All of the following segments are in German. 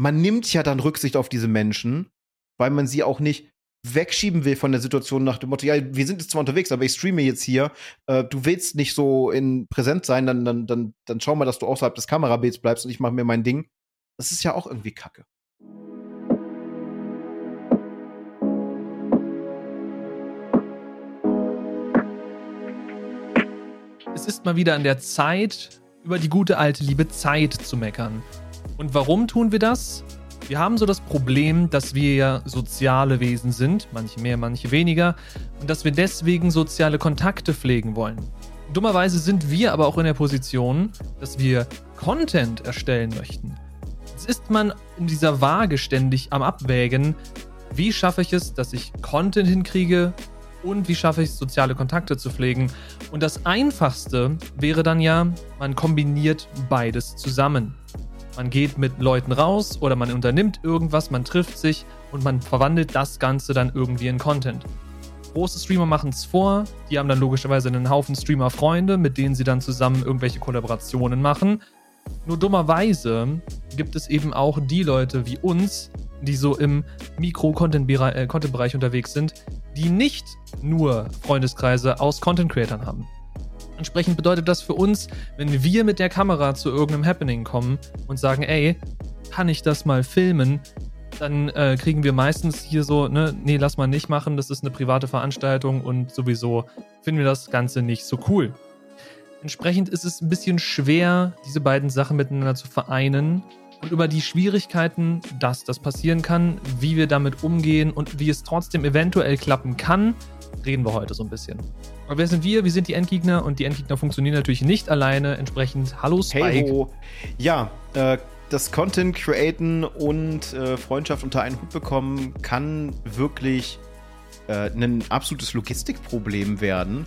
man nimmt ja dann Rücksicht auf diese Menschen, weil man sie auch nicht wegschieben will von der Situation nach dem Motto, ja, wir sind jetzt zwar unterwegs, aber ich streame jetzt hier, äh, du willst nicht so in präsent sein, dann, dann, dann, dann schau mal, dass du außerhalb des Kamerabilds bleibst und ich mache mir mein Ding. Das ist ja auch irgendwie Kacke. Es ist mal wieder an der Zeit, über die gute alte liebe Zeit zu meckern. Und warum tun wir das? Wir haben so das Problem, dass wir ja soziale Wesen sind, manche mehr, manche weniger, und dass wir deswegen soziale Kontakte pflegen wollen. Dummerweise sind wir aber auch in der Position, dass wir Content erstellen möchten. Jetzt ist man in dieser Waage ständig am Abwägen, wie schaffe ich es, dass ich Content hinkriege und wie schaffe ich es, soziale Kontakte zu pflegen. Und das Einfachste wäre dann ja, man kombiniert beides zusammen. Man geht mit Leuten raus oder man unternimmt irgendwas, man trifft sich und man verwandelt das Ganze dann irgendwie in Content. Große Streamer machen es vor, die haben dann logischerweise einen Haufen Streamer-Freunde, mit denen sie dann zusammen irgendwelche Kollaborationen machen. Nur dummerweise gibt es eben auch die Leute wie uns, die so im Mikro-Content-Bereich äh, unterwegs sind, die nicht nur Freundeskreise aus Content-Creatern haben. Entsprechend bedeutet das für uns, wenn wir mit der Kamera zu irgendeinem Happening kommen und sagen, ey, kann ich das mal filmen? Dann äh, kriegen wir meistens hier so, ne, nee, lass mal nicht machen, das ist eine private Veranstaltung und sowieso finden wir das Ganze nicht so cool. Entsprechend ist es ein bisschen schwer, diese beiden Sachen miteinander zu vereinen und über die Schwierigkeiten, dass das passieren kann, wie wir damit umgehen und wie es trotzdem eventuell klappen kann, reden wir heute so ein bisschen. Aber wer sind wir? Wir sind die Endgegner und die Endgegner funktionieren natürlich nicht alleine. Entsprechend, hallo Spike. Hey. Ja, äh, das Content createn und äh, Freundschaft unter einen Hut bekommen kann wirklich äh, ein absolutes Logistikproblem werden.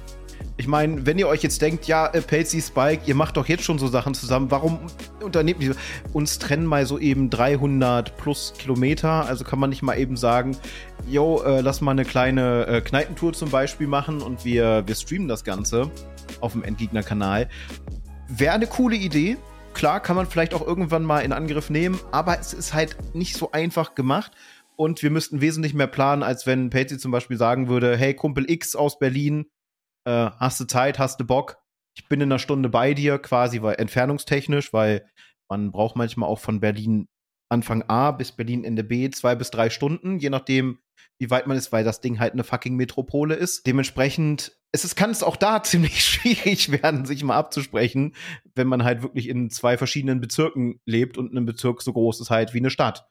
Ich meine, wenn ihr euch jetzt denkt, ja, äh, Pelzi, Spike, ihr macht doch jetzt schon so Sachen zusammen, warum unternehmt ihr uns trennen mal so eben 300 plus Kilometer? Also kann man nicht mal eben sagen, yo, äh, lass mal eine kleine äh, Kneipentour zum Beispiel machen und wir, wir streamen das Ganze auf dem Endgegner-Kanal. Wäre eine coole Idee. Klar, kann man vielleicht auch irgendwann mal in Angriff nehmen, aber es ist halt nicht so einfach gemacht. Und wir müssten wesentlich mehr planen, als wenn Patsy zum Beispiel sagen würde, hey, Kumpel X aus Berlin, äh, hast du Zeit, hast du Bock? Ich bin in einer Stunde bei dir, quasi weil, entfernungstechnisch, weil man braucht manchmal auch von Berlin Anfang A bis Berlin Ende B zwei bis drei Stunden, je nachdem, wie weit man ist, weil das Ding halt eine fucking Metropole ist. Dementsprechend es ist, kann es auch da ziemlich schwierig werden, sich mal abzusprechen, wenn man halt wirklich in zwei verschiedenen Bezirken lebt und ein Bezirk so groß ist halt wie eine Stadt.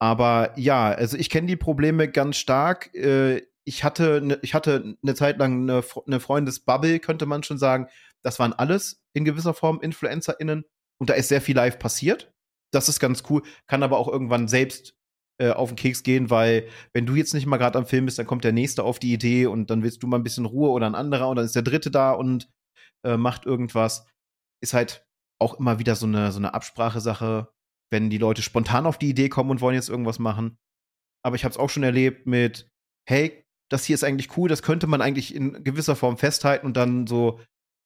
Aber ja, also ich kenne die Probleme ganz stark. Äh, ich hatte, ne, ich hatte eine Zeit lang eine, eine Freundesbubble, könnte man schon sagen. Das waren alles in gewisser Form InfluencerInnen. Und da ist sehr viel live passiert. Das ist ganz cool. Kann aber auch irgendwann selbst äh, auf den Keks gehen, weil wenn du jetzt nicht mal gerade am Film bist, dann kommt der nächste auf die Idee und dann willst du mal ein bisschen Ruhe oder ein anderer und dann ist der dritte da und äh, macht irgendwas. Ist halt auch immer wieder so eine, so eine Absprachesache, wenn die Leute spontan auf die Idee kommen und wollen jetzt irgendwas machen. Aber ich habe es auch schon erlebt mit, hey, das hier ist eigentlich cool, das könnte man eigentlich in gewisser Form festhalten und dann so,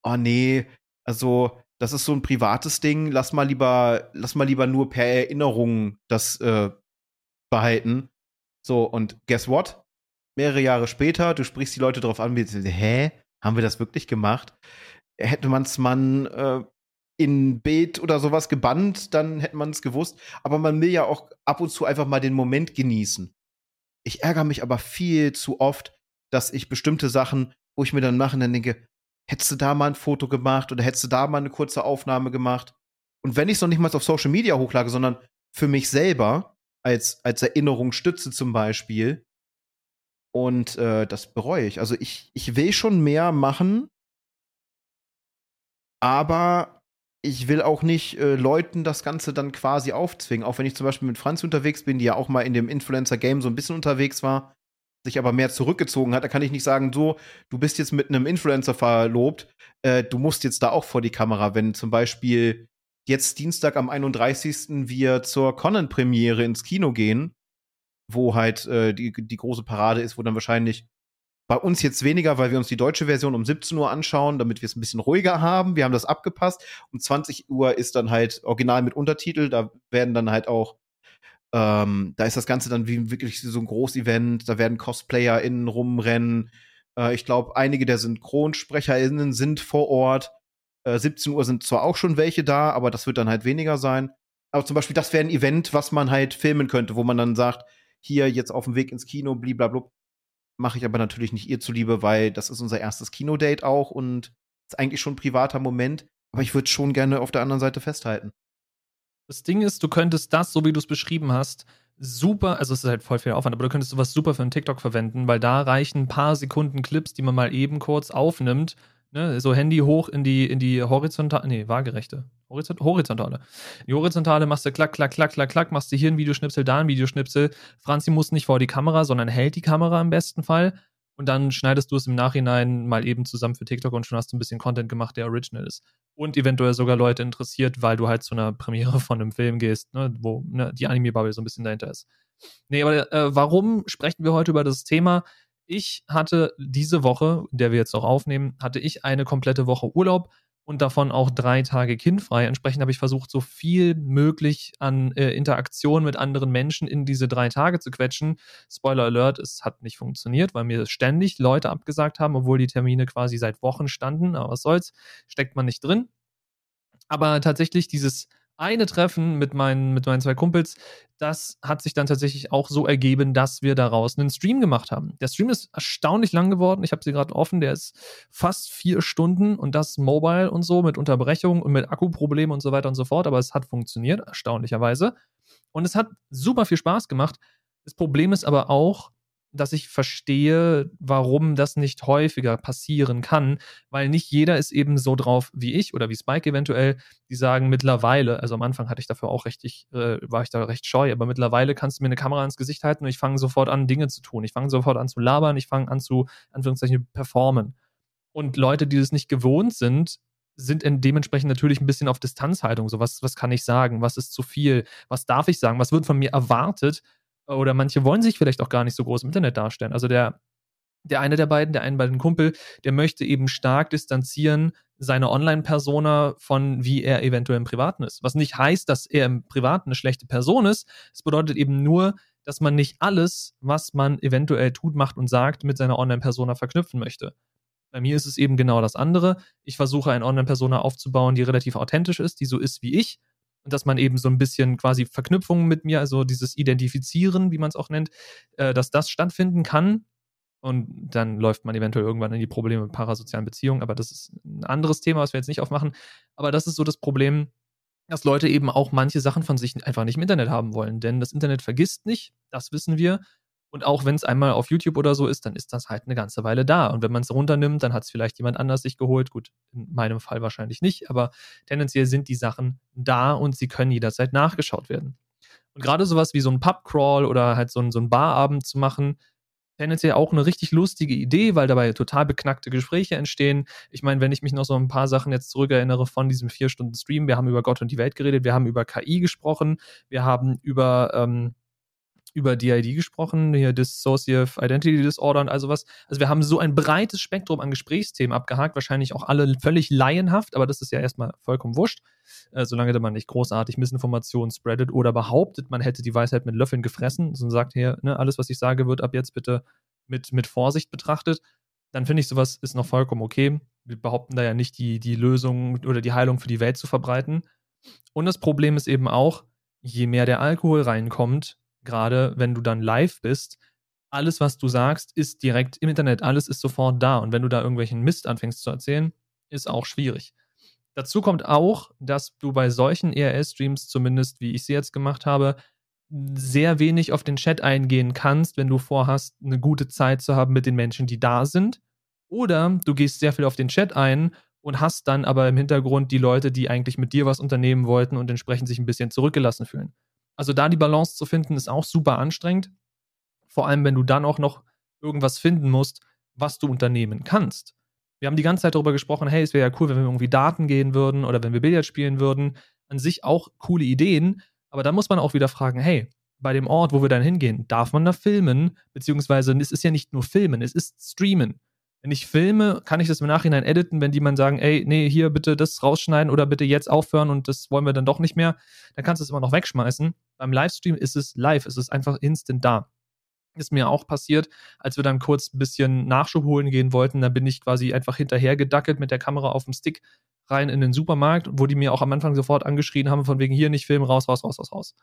oh nee, also das ist so ein privates Ding, lass mal lieber, lass mal lieber nur per Erinnerung das äh, behalten. So, und guess what? Mehrere Jahre später, du sprichst die Leute darauf an, wie, hä? Haben wir das wirklich gemacht? Hätte man es äh, in Bild oder sowas gebannt, dann hätte man es gewusst. Aber man will ja auch ab und zu einfach mal den Moment genießen. Ich ärgere mich aber viel zu oft, dass ich bestimmte Sachen, wo ich mir dann mache, dann denke, hättest du da mal ein Foto gemacht oder hättest du da mal eine kurze Aufnahme gemacht? Und wenn ich es noch nicht mal auf Social Media hochlage, sondern für mich selber als, als Erinnerung stütze zum Beispiel. Und äh, das bereue ich. Also ich, ich will schon mehr machen, aber ich will auch nicht äh, Leuten das Ganze dann quasi aufzwingen. Auch wenn ich zum Beispiel mit Franz unterwegs bin, die ja auch mal in dem Influencer-Game so ein bisschen unterwegs war, sich aber mehr zurückgezogen hat, da kann ich nicht sagen, so, du bist jetzt mit einem Influencer verlobt, äh, du musst jetzt da auch vor die Kamera, wenn zum Beispiel jetzt Dienstag am 31. wir zur Conan-Premiere ins Kino gehen, wo halt äh, die, die große Parade ist, wo dann wahrscheinlich bei uns jetzt weniger, weil wir uns die deutsche Version um 17 Uhr anschauen, damit wir es ein bisschen ruhiger haben. Wir haben das abgepasst. Um 20 Uhr ist dann halt original mit Untertitel. Da werden dann halt auch Ähm, da ist das Ganze dann wie wirklich so ein Groß-Event, da werden CosplayerInnen rumrennen. Äh, ich glaube, einige der SynchronsprecherInnen sind vor Ort. Äh, 17 Uhr sind zwar auch schon welche da, aber das wird dann halt weniger sein. Aber zum Beispiel, das wäre ein Event, was man halt filmen könnte, wo man dann sagt, hier jetzt auf dem Weg ins Kino, blablabla. Mache ich aber natürlich nicht ihr zuliebe, weil das ist unser erstes Kinodate auch und ist eigentlich schon ein privater Moment. Aber ich würde schon gerne auf der anderen Seite festhalten. Das Ding ist, du könntest das, so wie du es beschrieben hast, super, also es ist halt voll viel Aufwand, aber du könntest sowas super für einen TikTok verwenden, weil da reichen ein paar Sekunden Clips, die man mal eben kurz aufnimmt. Ne? So Handy hoch in die, in die horizontale, nee, waagerechte. Horizont horizontale. Die horizontale machst du klack, klack, klack, klack, klack, machst du hier ein Videoschnipsel, da ein Videoschnipsel. Franzi muss nicht vor die Kamera, sondern hält die Kamera im besten Fall und dann schneidest du es im Nachhinein mal eben zusammen für TikTok und schon hast du ein bisschen Content gemacht, der original ist. Und eventuell sogar Leute interessiert, weil du halt zu einer Premiere von einem Film gehst, ne, wo ne, die Anime-Bubble so ein bisschen dahinter ist. Nee, aber äh, warum sprechen wir heute über das Thema? Ich hatte diese Woche, in der wir jetzt noch aufnehmen, hatte ich eine komplette Woche Urlaub und davon auch drei Tage kindfrei. Entsprechend habe ich versucht, so viel möglich an äh, Interaktion mit anderen Menschen in diese drei Tage zu quetschen. Spoiler Alert, es hat nicht funktioniert, weil mir ständig Leute abgesagt haben, obwohl die Termine quasi seit Wochen standen. Aber was soll's, steckt man nicht drin. Aber tatsächlich dieses eine Treffen mit meinen, mit meinen zwei Kumpels, das hat sich dann tatsächlich auch so ergeben, dass wir daraus einen Stream gemacht haben. Der Stream ist erstaunlich lang geworden. Ich habe sie gerade offen. Der ist fast vier Stunden und das mobile und so mit Unterbrechungen und mit Akkuproblemen und so weiter und so fort. Aber es hat funktioniert, erstaunlicherweise. Und es hat super viel Spaß gemacht. Das Problem ist aber auch, dass ich verstehe, warum das nicht häufiger passieren kann, weil nicht jeder ist eben so drauf wie ich oder wie Spike eventuell, die sagen mittlerweile, also am Anfang hatte ich dafür auch richtig, äh, war ich da recht scheu, aber mittlerweile kannst du mir eine Kamera ins Gesicht halten und ich fange sofort an, Dinge zu tun. Ich fange sofort an zu labern, ich fange an zu, Anführungszeichen, performen. Und Leute, die das nicht gewohnt sind, sind dementsprechend natürlich ein bisschen auf Distanzhaltung. So, was, was kann ich sagen? Was ist zu viel? Was darf ich sagen? Was wird von mir erwartet? Oder manche wollen sich vielleicht auch gar nicht so groß im Internet darstellen. Also der, der eine der beiden, der einen beiden Kumpel, der möchte eben stark distanzieren seine Online-Persona von wie er eventuell im Privaten ist. Was nicht heißt, dass er im Privaten eine schlechte Person ist. Es bedeutet eben nur, dass man nicht alles, was man eventuell tut, macht und sagt, mit seiner Online-Persona verknüpfen möchte. Bei mir ist es eben genau das andere. Ich versuche eine Online-Persona aufzubauen, die relativ authentisch ist, die so ist wie ich und dass man eben so ein bisschen quasi Verknüpfungen mit mir, also dieses Identifizieren, wie man es auch nennt, äh, dass das stattfinden kann. Und dann läuft man eventuell irgendwann in die Probleme mit parasozialen Beziehungen, aber das ist ein anderes Thema, was wir jetzt nicht aufmachen. Aber das ist so das Problem, dass Leute eben auch manche Sachen von sich einfach nicht im Internet haben wollen. Denn das Internet vergisst nicht, das wissen wir. Und auch wenn es einmal auf YouTube oder so ist, dann ist das halt eine ganze Weile da. Und wenn man es runternimmt, dann hat es vielleicht jemand anders sich geholt. Gut, in meinem Fall wahrscheinlich nicht, aber tendenziell sind die Sachen da und sie können jederzeit nachgeschaut werden. Und gerade sowas wie so ein Pubcrawl oder halt so ein, so ein Barabend zu machen, tendenziell auch eine richtig lustige Idee, weil dabei total beknackte Gespräche entstehen. Ich meine, wenn ich mich noch so ein paar Sachen jetzt zurückerinnere von diesem vier Stunden Stream, wir haben über Gott und die Welt geredet, wir haben über KI gesprochen, wir haben über ähm, über DID gesprochen, hier Dissociative Identity Disorder und all sowas. Also wir haben so ein breites Spektrum an Gesprächsthemen abgehakt, wahrscheinlich auch alle völlig laienhaft, aber das ist ja erstmal vollkommen wurscht, äh, solange man nicht großartig Missinformationen spreadet oder behauptet, man hätte die Weisheit mit Löffeln gefressen und sagt hier, ne, alles, was ich sage, wird ab jetzt bitte mit, mit Vorsicht betrachtet, dann finde ich, sowas ist noch vollkommen okay. Wir behaupten da ja nicht, die, die Lösung oder die Heilung für die Welt zu verbreiten. Und das Problem ist eben auch, je mehr der Alkohol reinkommt, gerade wenn du dann live bist, alles, was du sagst, ist direkt im Internet, alles ist sofort da. Und wenn du da irgendwelchen Mist anfängst zu erzählen, ist auch schwierig. Dazu kommt auch, dass du bei solchen ERL-Streams, zumindest wie ich sie jetzt gemacht habe, sehr wenig auf den Chat eingehen kannst, wenn du vorhast, eine gute Zeit zu haben mit den Menschen, die da sind. Oder du gehst sehr viel auf den Chat ein und hast dann aber im Hintergrund die Leute, die eigentlich mit dir was unternehmen wollten und entsprechend sich ein bisschen zurückgelassen fühlen. Also da die Balance zu finden, ist auch super anstrengend. Vor allem, wenn du dann auch noch irgendwas finden musst, was du unternehmen kannst. Wir haben die ganze Zeit darüber gesprochen, hey, es wäre ja cool, wenn wir irgendwie Daten gehen würden oder wenn wir Billard spielen würden. An sich auch coole Ideen, aber dann muss man auch wieder fragen, hey, bei dem Ort, wo wir dann hingehen, darf man da filmen? Beziehungsweise es ist ja nicht nur filmen, es ist streamen. Wenn ich filme, kann ich das im Nachhinein editen, wenn die man sagen, ey, nee, hier bitte das rausschneiden oder bitte jetzt aufhören und das wollen wir dann doch nicht mehr, dann kannst du es immer noch wegschmeißen. Beim Livestream ist es live, es ist einfach instant da. Ist mir auch passiert, als wir dann kurz ein bisschen Nachschub holen gehen wollten, da bin ich quasi einfach hinterher gedackelt mit der Kamera auf dem Stick rein in den Supermarkt, wo die mir auch am Anfang sofort angeschrien haben, von wegen hier nicht filmen, raus, raus, raus, raus, raus.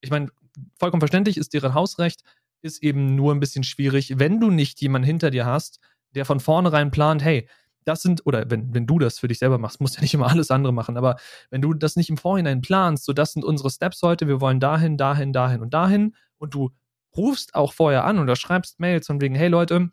Ich meine, vollkommen verständlich ist deren Hausrecht, ist eben nur ein bisschen schwierig, wenn du nicht jemanden hinter dir hast, der von vornherein plant, hey, das sind, oder wenn, wenn du das für dich selber machst, musst du ja nicht immer alles andere machen, aber wenn du das nicht im Vorhinein planst, so das sind unsere Steps heute, wir wollen dahin, dahin, dahin und dahin und du rufst auch vorher an oder schreibst Mails von wegen, hey Leute,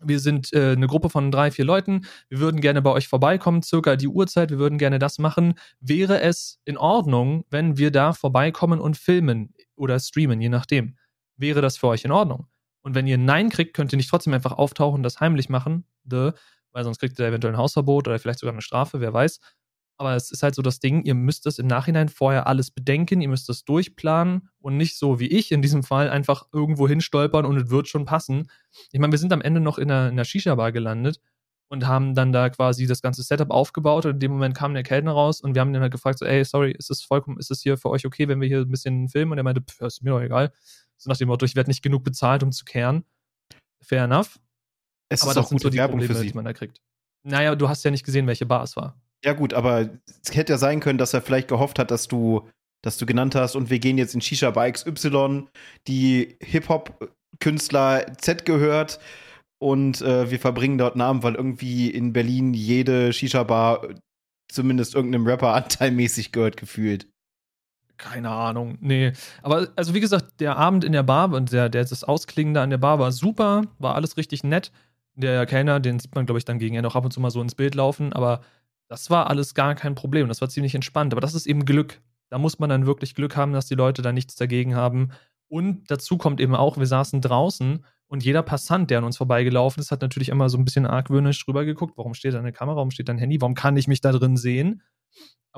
wir sind äh, eine Gruppe von drei, vier Leuten, wir würden gerne bei euch vorbeikommen, circa die Uhrzeit, wir würden gerne das machen. Wäre es in Ordnung, wenn wir da vorbeikommen und filmen oder streamen, je nachdem? Wäre das für euch in Ordnung? Und wenn ihr Nein kriegt, könnt ihr nicht trotzdem einfach auftauchen, das heimlich machen, de, weil sonst kriegt ihr eventuell ein Hausverbot oder vielleicht sogar eine Strafe, wer weiß. Aber es ist halt so das Ding, ihr müsst das im Nachhinein vorher alles bedenken, ihr müsst das durchplanen und nicht so wie ich in diesem Fall einfach irgendwo hinstolpern und es wird schon passen. Ich meine, wir sind am Ende noch in einer, in einer Shisha-Bar gelandet und haben dann da quasi das ganze Setup aufgebaut und in dem Moment kam der Kellner raus und wir haben ihn halt gefragt, so, ey, sorry, ist es vollkommen, ist es hier für euch okay, wenn wir hier ein bisschen filmen? Und er meinte, pff, ist mir doch egal. So nach dem Motto, ich werde nicht genug bezahlt, um zu kehren. Fair enough. Es aber ist auch gute so Werbung Probleme, für sie. die man da kriegt. Naja, du hast ja nicht gesehen, welche Bar es war. Ja, gut, aber es hätte ja sein können, dass er vielleicht gehofft hat, dass du, dass du genannt hast und wir gehen jetzt in Shisha Bar XY, die Hip-Hop-Künstler Z gehört und äh, wir verbringen dort einen Abend, weil irgendwie in Berlin jede Shisha-Bar zumindest irgendeinem Rapper anteilmäßig gehört, gefühlt. Keine Ahnung, nee. Aber also wie gesagt, der Abend in der Bar und der, der das Ausklingen da an der Bar war super, war alles richtig nett. Der Kellner, den sieht man, glaube ich, dann gegen Ende auch ab und zu mal so ins Bild laufen, aber das war alles gar kein Problem. Das war ziemlich entspannt. Aber das ist eben Glück. Da muss man dann wirklich Glück haben, dass die Leute da nichts dagegen haben. Und dazu kommt eben auch, wir saßen draußen und jeder Passant, der an uns vorbeigelaufen ist, hat natürlich immer so ein bisschen argwöhnisch drüber geguckt. Warum steht da eine Kamera? Warum steht da ein Handy? Warum kann ich mich da drin sehen?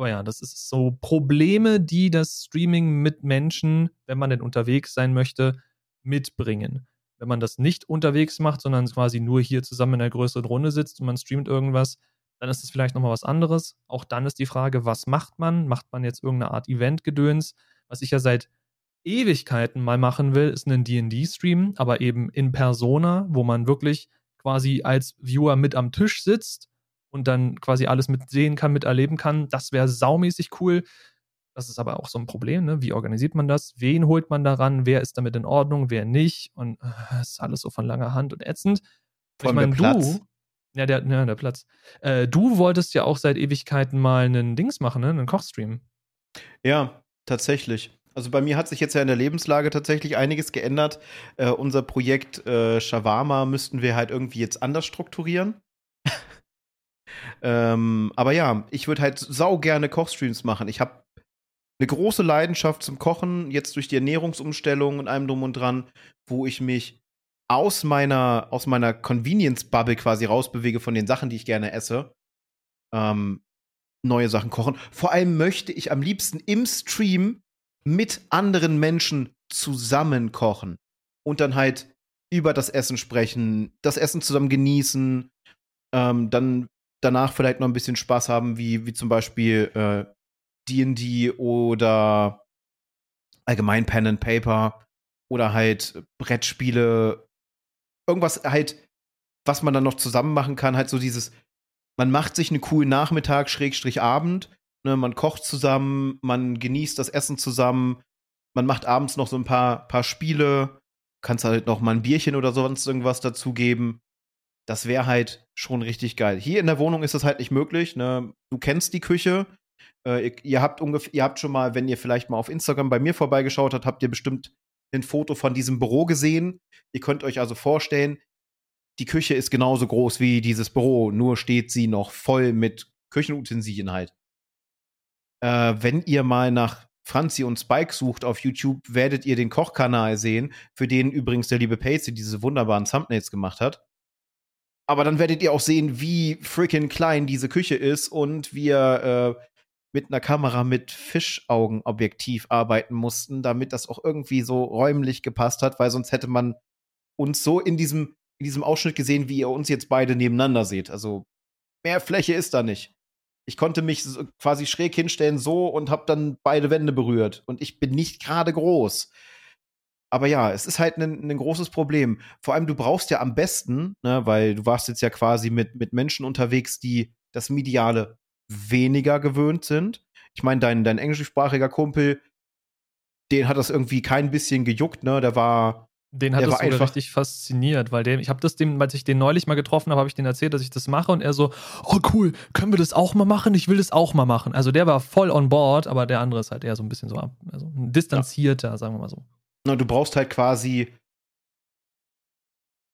Aber ja, das ist so Probleme, die das Streaming mit Menschen, wenn man denn unterwegs sein möchte, mitbringen. Wenn man das nicht unterwegs macht, sondern quasi nur hier zusammen in einer größeren Runde sitzt und man streamt irgendwas, dann ist es vielleicht nochmal was anderes. Auch dann ist die Frage, was macht man? Macht man jetzt irgendeine Art Event-Gedöns? Was ich ja seit Ewigkeiten mal machen will, ist ein DD-Stream, aber eben in Persona, wo man wirklich quasi als Viewer mit am Tisch sitzt und dann quasi alles mitsehen kann, miterleben kann. Das wäre saumäßig cool. Das ist aber auch so ein Problem, ne? Wie organisiert man das? Wen holt man daran? Wer ist damit in Ordnung? Wer nicht? Und äh, ist alles so von langer Hand und ätzend. Vor ich meine, du, ja, der, ja, der Platz. Äh, du wolltest ja auch seit Ewigkeiten mal einen Dings machen, ne? Einen Kochstream. Ja, tatsächlich. Also bei mir hat sich jetzt ja in der Lebenslage tatsächlich einiges geändert. Äh, unser Projekt äh, Shawarma müssten wir halt irgendwie jetzt anders strukturieren. Ähm, aber ja, ich würde halt sau gerne Kochstreams machen. Ich habe eine große Leidenschaft zum Kochen, jetzt durch die Ernährungsumstellung und allem drum und dran, wo ich mich aus meiner, aus meiner Convenience-Bubble quasi rausbewege von den Sachen, die ich gerne esse. Ähm, neue Sachen kochen. Vor allem möchte ich am liebsten im Stream mit anderen Menschen zusammen kochen und dann halt über das Essen sprechen, das Essen zusammen genießen, ähm, dann danach vielleicht noch ein bisschen Spaß haben, wie, wie zum Beispiel äh, D&D oder allgemein Pen and Paper oder halt Brettspiele. Irgendwas halt, was man dann noch zusammen machen kann, halt so dieses, man macht sich einen coolen Nachmittag, Schrägstrich Abend, ne, man kocht zusammen, man genießt das Essen zusammen, man macht abends noch so ein paar, paar Spiele, kannst halt noch mal ein Bierchen oder sonst irgendwas dazugeben. Das wäre halt schon richtig geil. Hier in der Wohnung ist das halt nicht möglich. Ne? Du kennst die Küche. Äh, ihr, ihr, habt ihr habt schon mal, wenn ihr vielleicht mal auf Instagram bei mir vorbeigeschaut habt, habt ihr bestimmt ein Foto von diesem Büro gesehen. Ihr könnt euch also vorstellen, die Küche ist genauso groß wie dieses Büro, nur steht sie noch voll mit Küchenutensilien halt. Äh, wenn ihr mal nach Franzi und Spike sucht auf YouTube, werdet ihr den Kochkanal sehen, für den übrigens der liebe Pacey diese wunderbaren Thumbnails gemacht hat. Aber dann werdet ihr auch sehen, wie freaking klein diese Küche ist und wir äh, mit einer Kamera mit Fischaugenobjektiv arbeiten mussten, damit das auch irgendwie so räumlich gepasst hat, weil sonst hätte man uns so in diesem in diesem Ausschnitt gesehen, wie ihr uns jetzt beide nebeneinander seht. Also mehr Fläche ist da nicht. Ich konnte mich quasi schräg hinstellen so und habe dann beide Wände berührt. Und ich bin nicht gerade groß. Aber ja, es ist halt ein, ein großes Problem. Vor allem, du brauchst ja am besten, ne, weil du warst jetzt ja quasi mit, mit Menschen unterwegs, die das Mediale weniger gewöhnt sind. Ich meine, dein, dein englischsprachiger Kumpel, den hat das irgendwie kein bisschen gejuckt, ne? Der war. Den hat der das war einfach- richtig fasziniert, weil der, ich habe das dem, als ich den neulich mal getroffen habe, habe ich den erzählt, dass ich das mache und er so, oh cool, können wir das auch mal machen? Ich will das auch mal machen. Also der war voll on board, aber der andere ist halt eher so ein bisschen so also distanzierter, sagen wir mal so. Na, du brauchst halt quasi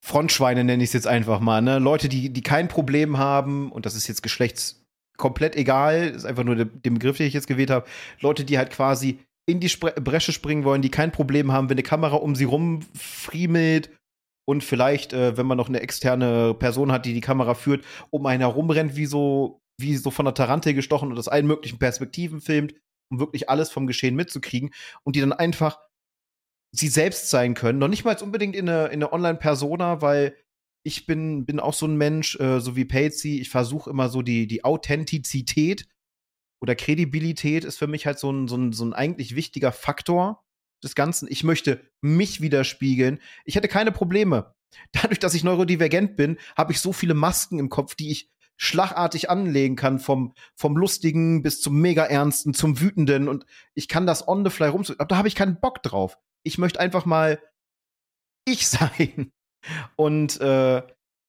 Frontschweine, nenne ich es jetzt einfach mal, ne? Leute, die, die kein Problem haben, und das ist jetzt geschlechts komplett egal, ist einfach nur der, der Begriff, den ich jetzt gewählt habe. Leute, die halt quasi in die Spre Bresche springen wollen, die kein Problem haben, wenn eine Kamera um sie rumfriemelt und vielleicht, äh, wenn man noch eine externe Person hat, die die Kamera führt, um einen herumrennt, wie so, wie so von der Tarantel gestochen und aus allen möglichen Perspektiven filmt, um wirklich alles vom Geschehen mitzukriegen und die dann einfach sie selbst sein können. Noch nicht mal unbedingt in eine, in eine Online-Persona, weil ich bin, bin auch so ein Mensch, äh, so wie Patsy, ich versuche immer so die, die Authentizität oder Kredibilität ist für mich halt so ein, so, ein, so ein eigentlich wichtiger Faktor des Ganzen. Ich möchte mich widerspiegeln. Ich hätte keine Probleme. Dadurch, dass ich neurodivergent bin, habe ich so viele Masken im Kopf, die ich schlagartig anlegen kann, vom, vom Lustigen bis zum Mega-Ernsten, zum Wütenden. Und ich kann das on the fly rum. Aber da habe ich keinen Bock drauf. Ich möchte einfach mal ich sein. Und äh,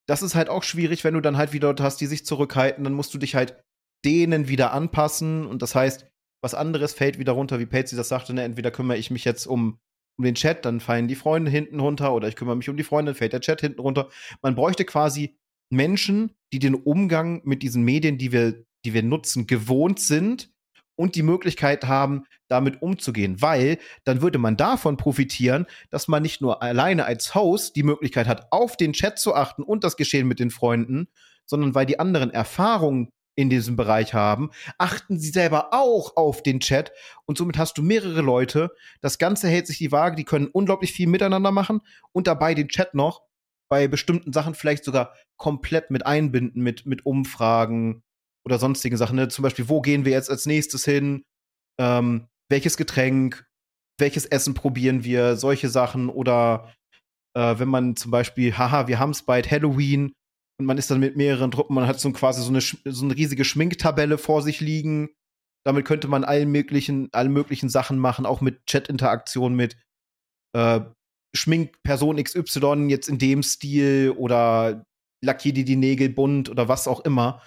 das ist halt auch schwierig, wenn du dann halt wieder Leute hast, die sich zurückhalten, dann musst du dich halt denen wieder anpassen. Und das heißt, was anderes fällt wieder runter, wie Patsy das sagte, ne? entweder kümmere ich mich jetzt um, um den Chat, dann fallen die Freunde hinten runter, oder ich kümmere mich um die Freunde, dann fällt der Chat hinten runter. Man bräuchte quasi Menschen, die den Umgang mit diesen Medien, die wir, die wir nutzen, gewohnt sind und die Möglichkeit haben, damit umzugehen. Weil dann würde man davon profitieren, dass man nicht nur alleine als Host die Möglichkeit hat, auf den Chat zu achten und das Geschehen mit den Freunden, sondern weil die anderen Erfahrungen in diesem Bereich haben, achten sie selber auch auf den Chat und somit hast du mehrere Leute. Das Ganze hält sich die Waage, die können unglaublich viel miteinander machen und dabei den Chat noch bei bestimmten Sachen vielleicht sogar komplett mit einbinden, mit, mit Umfragen oder sonstigen Sachen. Ne? Zum Beispiel, wo gehen wir jetzt als nächstes hin? Ähm, welches Getränk? Welches Essen probieren wir? Solche Sachen. Oder äh, wenn man zum Beispiel, haha, wir haben es bald Halloween und man ist dann mit mehreren Truppen, man hat so quasi so eine, so eine riesige Schminktabelle vor sich liegen. Damit könnte man allen möglichen, alle möglichen Sachen machen, auch mit Chat-Interaktion mit äh, schminkt Person XY jetzt in dem Stil oder lackier dir die Nägel bunt oder was auch immer.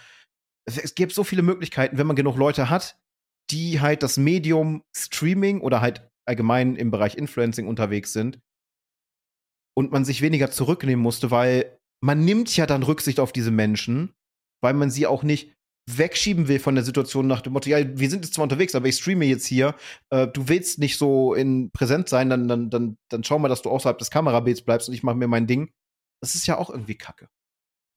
Es, gibt so viele Möglichkeiten, wenn man genug Leute hat, die halt das Medium Streaming oder halt allgemein im Bereich Influencing unterwegs sind und man sich weniger zurücknehmen musste, weil man nimmt ja dann Rücksicht auf diese Menschen, weil man sie auch nicht wegschieben will von der Situation nach dem Motto, ja, wir sind jetzt zwar unterwegs, aber ich streame jetzt hier, äh, du willst nicht so in präsent sein, dann, dann, dann, dann schau mal, dass du außerhalb des Kamerabilds bleibst und ich mache mir mein Ding. Das ist ja auch irgendwie kacke.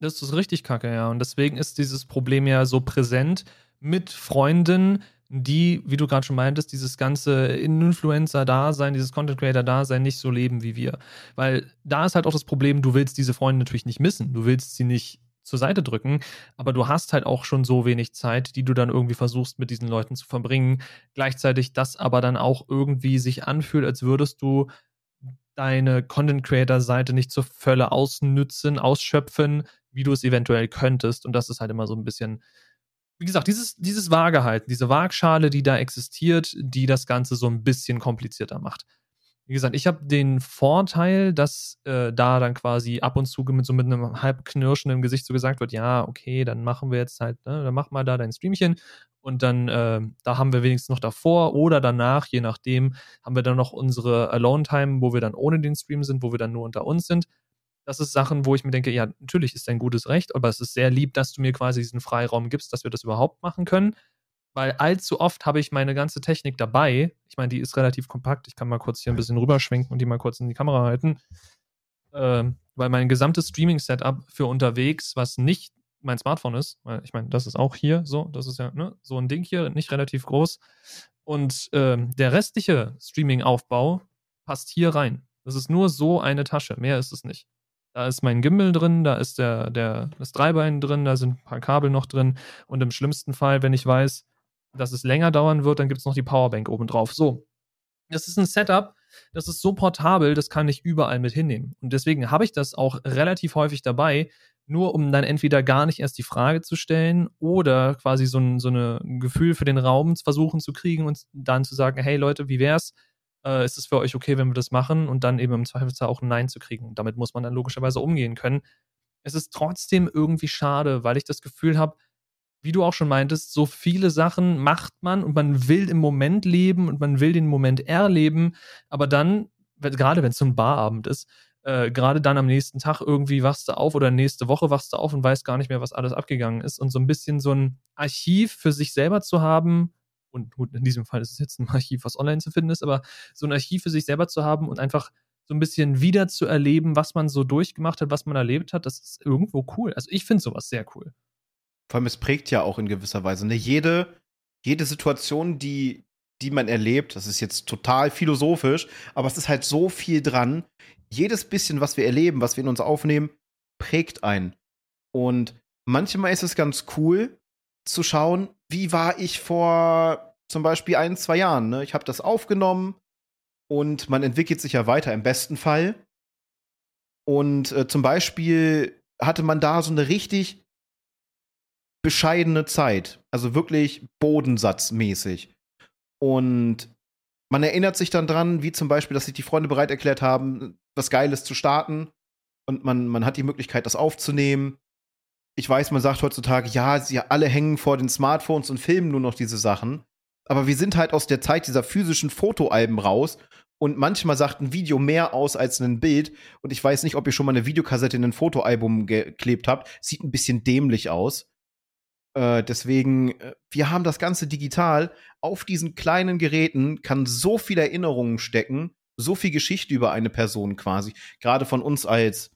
Das ist richtig kacke, ja. Und deswegen ist dieses Problem ja so präsent mit Freunden, die, wie du gerade schon meintest, dieses ganze Influencer-Dasein, dieses Content-Creator-Dasein nicht so leben wie wir. Weil da ist halt auch das Problem, du willst diese Freunde natürlich nicht missen. Du willst sie nicht zur Seite drücken, aber du hast halt auch schon so wenig Zeit, die du dann irgendwie versuchst mit diesen Leuten zu verbringen. Gleichzeitig das aber dann auch irgendwie sich anfühlt, als würdest du deine Content-Creator-Seite nicht zur Völle ausnützen, ausschöpfen, wie du es eventuell könntest. Und das ist halt immer so ein bisschen, wie gesagt, dieses, dieses Waagehalten, diese Waagschale, die da existiert, die das Ganze so ein bisschen komplizierter macht. Wie gesagt, ich habe den Vorteil, dass äh, da dann quasi ab und zu mit so mit einem halb knirschenden Gesicht so gesagt wird, ja, okay, dann machen wir jetzt halt, ne, dann mach mal da dein Streamchen und dann, äh, da haben wir wenigstens noch davor oder danach, je nachdem, haben wir dann noch unsere Alone-Time, wo wir dann ohne den Stream sind, wo wir dann nur unter uns sind. Das ist Sachen, wo ich mir denke, ja, natürlich ist dein gutes Recht, aber es ist sehr lieb, dass du mir quasi diesen Freiraum gibst, dass wir das überhaupt machen können. Weil allzu oft habe ich meine ganze Technik dabei. Ich meine, die ist relativ kompakt. Ich kann mal kurz hier ein bisschen rüberschwenken und die mal kurz in die Kamera halten. Ähm, weil mein gesamtes Streaming-Setup für unterwegs, was nicht mein Smartphone ist, weil ich meine, das ist auch hier so, das ist ja ne, so ein Ding hier, nicht relativ groß. Und ähm, der restliche Streaming-Aufbau passt hier rein. Das ist nur so eine Tasche, mehr ist es nicht. Da ist mein Gimbal drin, da ist der, der, das Dreibein drin, da sind ein paar Kabel noch drin. Und im schlimmsten Fall, wenn ich weiß, dass es länger dauern wird, dann gibt es noch die Powerbank oben drauf. So. Das ist ein Setup, das ist so portabel, das kann ich überall mit hinnehmen. Und deswegen habe ich das auch relativ häufig dabei, nur um dann entweder gar nicht erst die Frage zu stellen oder quasi so ein, so ein Gefühl für den Raum versuchen zu kriegen und dann zu sagen, hey Leute, wie wär's? Äh, ist es für euch okay, wenn wir das machen? Und dann eben im Zweifelsfall auch ein Nein zu kriegen. Damit muss man dann logischerweise umgehen können. Es ist trotzdem irgendwie schade, weil ich das Gefühl habe, wie du auch schon meintest, so viele Sachen macht man und man will im Moment leben und man will den Moment erleben, aber dann, gerade wenn es so ein Barabend ist, äh, gerade dann am nächsten Tag irgendwie wachst du auf oder nächste Woche wachst du auf und weißt gar nicht mehr, was alles abgegangen ist. Und so ein bisschen so ein Archiv für sich selber zu haben, und gut, in diesem Fall ist es jetzt ein Archiv, was online zu finden ist, aber so ein Archiv für sich selber zu haben und einfach so ein bisschen wieder zu erleben, was man so durchgemacht hat, was man erlebt hat, das ist irgendwo cool. Also ich finde sowas sehr cool. Vor allem, es prägt ja auch in gewisser Weise. Ne? Jede, jede Situation, die, die man erlebt, das ist jetzt total philosophisch, aber es ist halt so viel dran. Jedes bisschen, was wir erleben, was wir in uns aufnehmen, prägt einen. Und manchmal ist es ganz cool zu schauen, wie war ich vor zum Beispiel ein, zwei Jahren. Ne? Ich habe das aufgenommen und man entwickelt sich ja weiter im besten Fall. Und äh, zum Beispiel hatte man da so eine richtig bescheidene Zeit, also wirklich bodensatzmäßig. Und man erinnert sich dann dran, wie zum Beispiel, dass sich die Freunde bereit erklärt haben, was Geiles zu starten. Und man, man hat die Möglichkeit, das aufzunehmen ich weiß, man sagt heutzutage, ja, sie alle hängen vor den Smartphones und filmen nur noch diese Sachen. Aber wir sind halt aus der Zeit dieser physischen Fotoalben raus und manchmal sagt ein Video mehr aus als ein Bild. Und ich weiß nicht, ob ihr schon mal eine Videokassette in ein Fotoalbum geklebt habt. Sieht ein bisschen dämlich aus. Äh, deswegen, äh, wir haben das Ganze digital. Auf diesen kleinen Geräten kann so viel Erinnerungen stecken, so viel Geschichte über eine Person quasi. Gerade von uns als,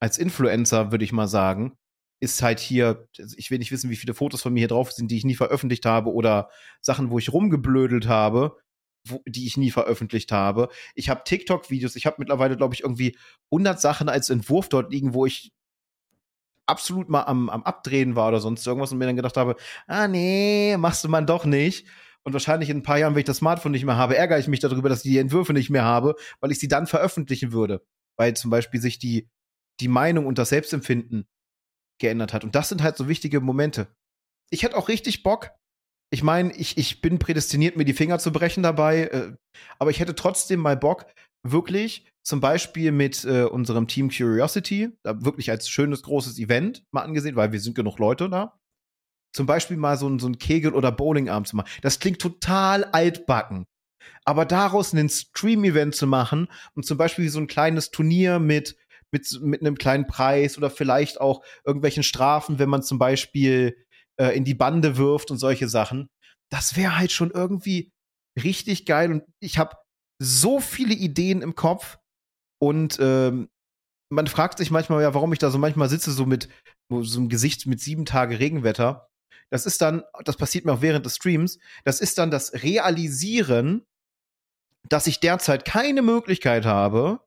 als Influencer, würde ich mal sagen ist halt hier, ich will nicht wissen, wie viele Fotos von mir hier drauf sind, die ich nie veröffentlicht habe oder Sachen, wo ich rumgeblödelt habe, wo, die ich nie veröffentlicht habe. Ich habe TikTok-Videos, ich habe mittlerweile, glaube ich, irgendwie 100 Sachen als Entwurf dort liegen, wo ich absolut mal am, am Abdrehen war oder sonst irgendwas und mir dann gedacht habe, ah nee, machst du man doch nicht. Und wahrscheinlich in ein paar Jahren, wenn ich das Smartphone nicht mehr habe, ärgere ich mich darüber, dass ich die Entwürfe nicht mehr habe, weil ich sie dann veröffentlichen würde. Weil zum Beispiel sich die, die Meinung und das Selbstempfinden geändert hat. Und das sind halt so wichtige Momente. Ich hätte auch richtig Bock. Ich meine, ich, ich bin prädestiniert, mir die Finger zu brechen dabei, äh, aber ich hätte trotzdem mal Bock, wirklich zum Beispiel mit äh, unserem Team Curiosity, da wirklich als schönes, großes Event mal angesehen, weil wir sind genug Leute da, zum Beispiel mal so ein, so ein Kegel- oder Bowlingabend zu machen. Das klingt total altbacken. Aber daraus einen Stream-Event zu machen und zum Beispiel so ein kleines Turnier mit mit, mit einem kleinen Preis oder vielleicht auch irgendwelchen Strafen, wenn man zum Beispiel äh, in die Bande wirft und solche Sachen. Das wäre halt schon irgendwie richtig geil und ich habe so viele Ideen im Kopf und ähm, man fragt sich manchmal ja, warum ich da so manchmal sitze, so mit so einem Gesicht mit sieben Tage Regenwetter. Das ist dann, das passiert mir auch während des Streams, das ist dann das Realisieren, dass ich derzeit keine Möglichkeit habe,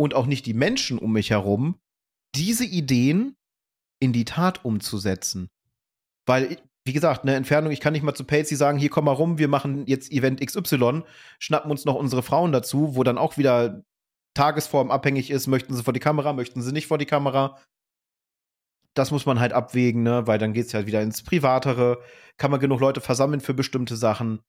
und auch nicht die Menschen um mich herum, diese Ideen in die Tat umzusetzen. Weil, wie gesagt, eine Entfernung, ich kann nicht mal zu Patsy sagen, hier komm mal rum, wir machen jetzt Event XY, schnappen uns noch unsere Frauen dazu, wo dann auch wieder Tagesform abhängig ist, möchten sie vor die Kamera, möchten sie nicht vor die Kamera. Das muss man halt abwägen, ne? weil dann geht es halt wieder ins Privatere. Kann man genug Leute versammeln für bestimmte Sachen?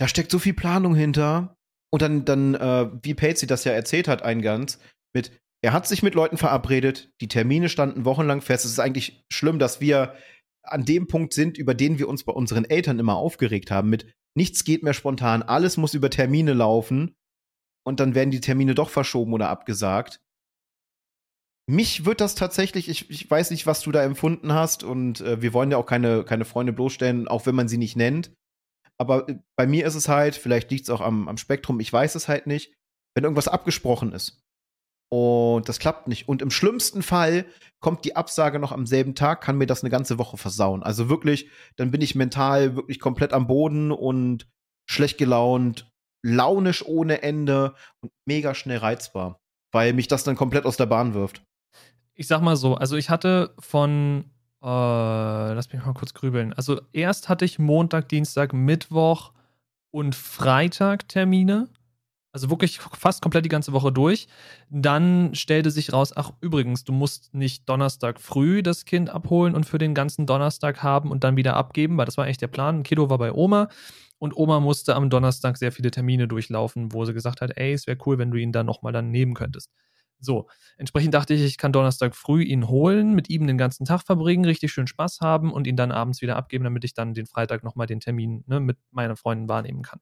Da steckt so viel Planung hinter. Und dann, dann äh, wie Patsy das ja erzählt hat eingangs, mit, er hat sich mit Leuten verabredet, die Termine standen wochenlang fest. Es ist eigentlich schlimm, dass wir an dem Punkt sind, über den wir uns bei unseren Eltern immer aufgeregt haben, mit nichts geht mehr spontan, alles muss über Termine laufen und dann werden die Termine doch verschoben oder abgesagt. Mich wird das tatsächlich, ich, ich weiß nicht, was du da empfunden hast und äh, wir wollen ja auch keine, keine Freunde bloßstellen, auch wenn man sie nicht nennt. Aber äh, bei mir ist es halt, vielleicht liegt es auch am, am Spektrum, ich weiß es halt nicht, wenn irgendwas abgesprochen ist und das klappt nicht. Und im schlimmsten Fall kommt die Absage noch am selben Tag, kann mir das eine ganze Woche versauen. Also wirklich, dann bin ich mental wirklich komplett am Boden und schlecht gelaunt, launisch ohne Ende und mega schnell reizbar. weil mich das dann komplett aus der Bahn wirft. Ich sag mal so, also ich hatte von, äh, lass mich mal kurz grübeln. Also erst hatte ich Montag, Dienstag, Mittwoch und Freitag Termine. Also wirklich fast komplett die ganze Woche durch. Dann stellte sich raus, ach übrigens, du musst nicht Donnerstag früh das Kind abholen und für den ganzen Donnerstag haben und dann wieder abgeben, weil das war eigentlich der Plan. Kiddo war bei Oma und Oma musste am Donnerstag sehr viele Termine durchlaufen, wo sie gesagt hat, ey, es wäre cool, wenn du ihn dann nochmal dann nehmen könntest. So, entsprechend dachte ich, ich kann Donnerstag früh ihn holen, mit ihm den ganzen Tag verbringen, richtig schön Spaß haben und ihn dann abends wieder abgeben, damit ich dann den Freitag nochmal den Termin ne, mit meiner Freundin wahrnehmen kann.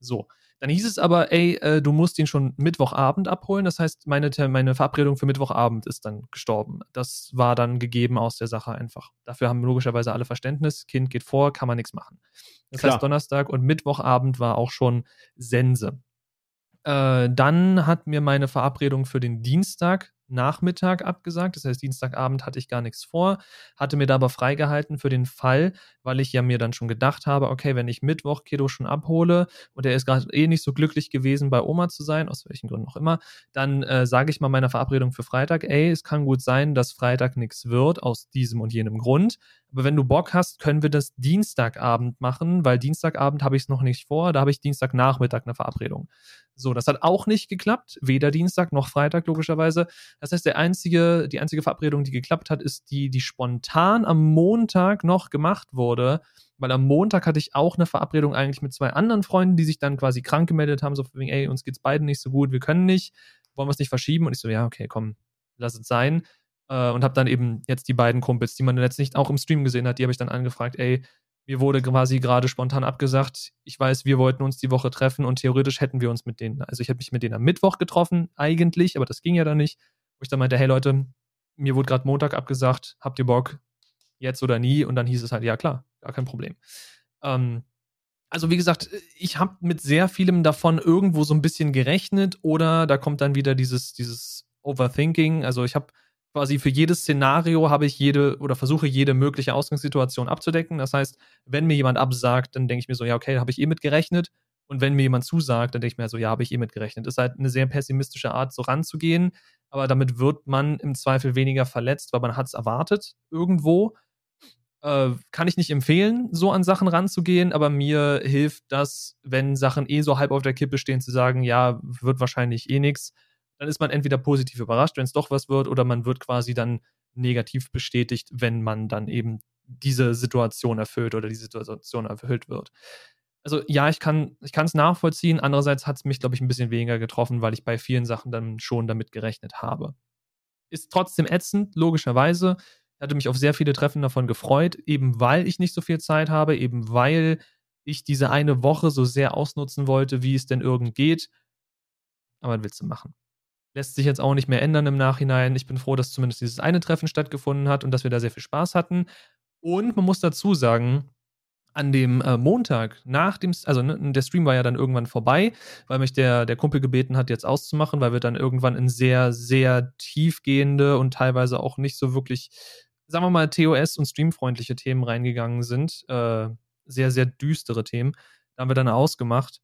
So, dann hieß es aber, ey, äh, du musst ihn schon Mittwochabend abholen. Das heißt, meine, meine Verabredung für Mittwochabend ist dann gestorben. Das war dann gegeben aus der Sache einfach. Dafür haben logischerweise alle Verständnis. Kind geht vor, kann man nichts machen. Das Klar. heißt, Donnerstag und Mittwochabend war auch schon Sense. Äh, dann hat mir meine Verabredung für den Dienstag Nachmittag abgesagt. Das heißt, Dienstagabend hatte ich gar nichts vor, hatte mir da aber freigehalten für den Fall, weil ich ja mir dann schon gedacht habe, okay, wenn ich Mittwoch Kiddo schon abhole und er ist gerade eh nicht so glücklich gewesen, bei Oma zu sein, aus welchen Gründen auch immer, dann äh, sage ich mal meiner Verabredung für Freitag, ey, es kann gut sein, dass Freitag nichts wird, aus diesem und jenem Grund. Aber wenn du Bock hast, können wir das Dienstagabend machen, weil Dienstagabend habe ich es noch nicht vor, da habe ich Dienstagnachmittag eine Verabredung. So, das hat auch nicht geklappt, weder Dienstag noch Freitag logischerweise. Das heißt, der einzige, die einzige Verabredung, die geklappt hat, ist die, die spontan am Montag noch gemacht wurde, weil am Montag hatte ich auch eine Verabredung eigentlich mit zwei anderen Freunden, die sich dann quasi krank gemeldet haben, so wegen, ey, uns geht's beiden nicht so gut, wir können nicht, wollen wir es nicht verschieben? Und ich so, ja, okay, komm, lass es sein. Äh, und habe dann eben jetzt die beiden Kumpels, die man jetzt nicht auch im Stream gesehen hat, die habe ich dann angefragt, ey, mir wurde quasi gerade spontan abgesagt. Ich weiß, wir wollten uns die Woche treffen und theoretisch hätten wir uns mit denen, also ich hätte mich mit denen am Mittwoch getroffen, eigentlich, aber das ging ja dann nicht. Ich dann meinte, hey Leute, mir wurde gerade Montag abgesagt, habt ihr Bock? Jetzt oder nie? Und dann hieß es halt, ja klar, gar kein Problem. Ähm, also wie gesagt, ich habe mit sehr vielem davon irgendwo so ein bisschen gerechnet oder da kommt dann wieder dieses, dieses Overthinking. Also ich habe quasi für jedes Szenario habe ich jede oder versuche jede mögliche Ausgangssituation abzudecken. Das heißt, wenn mir jemand absagt, dann denke ich mir so, ja, okay, habe ich eh mitgerechnet. Und wenn mir jemand zusagt, dann denke ich mir so, ja, habe ich eh mitgerechnet. Ist halt eine sehr pessimistische Art, so ranzugehen. Aber damit wird man im Zweifel weniger verletzt, weil man hat es erwartet irgendwo. Äh, kann ich nicht empfehlen, so an Sachen ranzugehen, aber mir hilft das, wenn Sachen eh so halb auf der Kippe stehen, zu sagen, ja, wird wahrscheinlich eh nichts dann ist man entweder positiv überrascht, wenn es doch was wird, oder man wird quasi dann negativ bestätigt, wenn man dann eben diese Situation erfüllt oder die Situation erfüllt wird. Also ja, ich kann es nachvollziehen. Andererseits hat es mich, glaube ich, ein bisschen weniger getroffen, weil ich bei vielen Sachen dann schon damit gerechnet habe. Ist trotzdem ätzend, logischerweise. Ich hatte mich auf sehr viele Treffen davon gefreut, eben weil ich nicht so viel Zeit habe, eben weil ich diese eine Woche so sehr ausnutzen wollte, wie es denn irgend geht. Aber was willst du machen? Lässt sich jetzt auch nicht mehr ändern im Nachhinein. Ich bin froh, dass zumindest dieses eine Treffen stattgefunden hat und dass wir da sehr viel Spaß hatten. Und man muss dazu sagen, an dem äh, Montag nach dem, also ne, der Stream war ja dann irgendwann vorbei, weil mich der, der Kumpel gebeten hat, jetzt auszumachen, weil wir dann irgendwann in sehr, sehr tiefgehende und teilweise auch nicht so wirklich, sagen wir mal, TOS- und streamfreundliche Themen reingegangen sind. Äh, sehr, sehr düstere Themen. Da haben wir dann ausgemacht.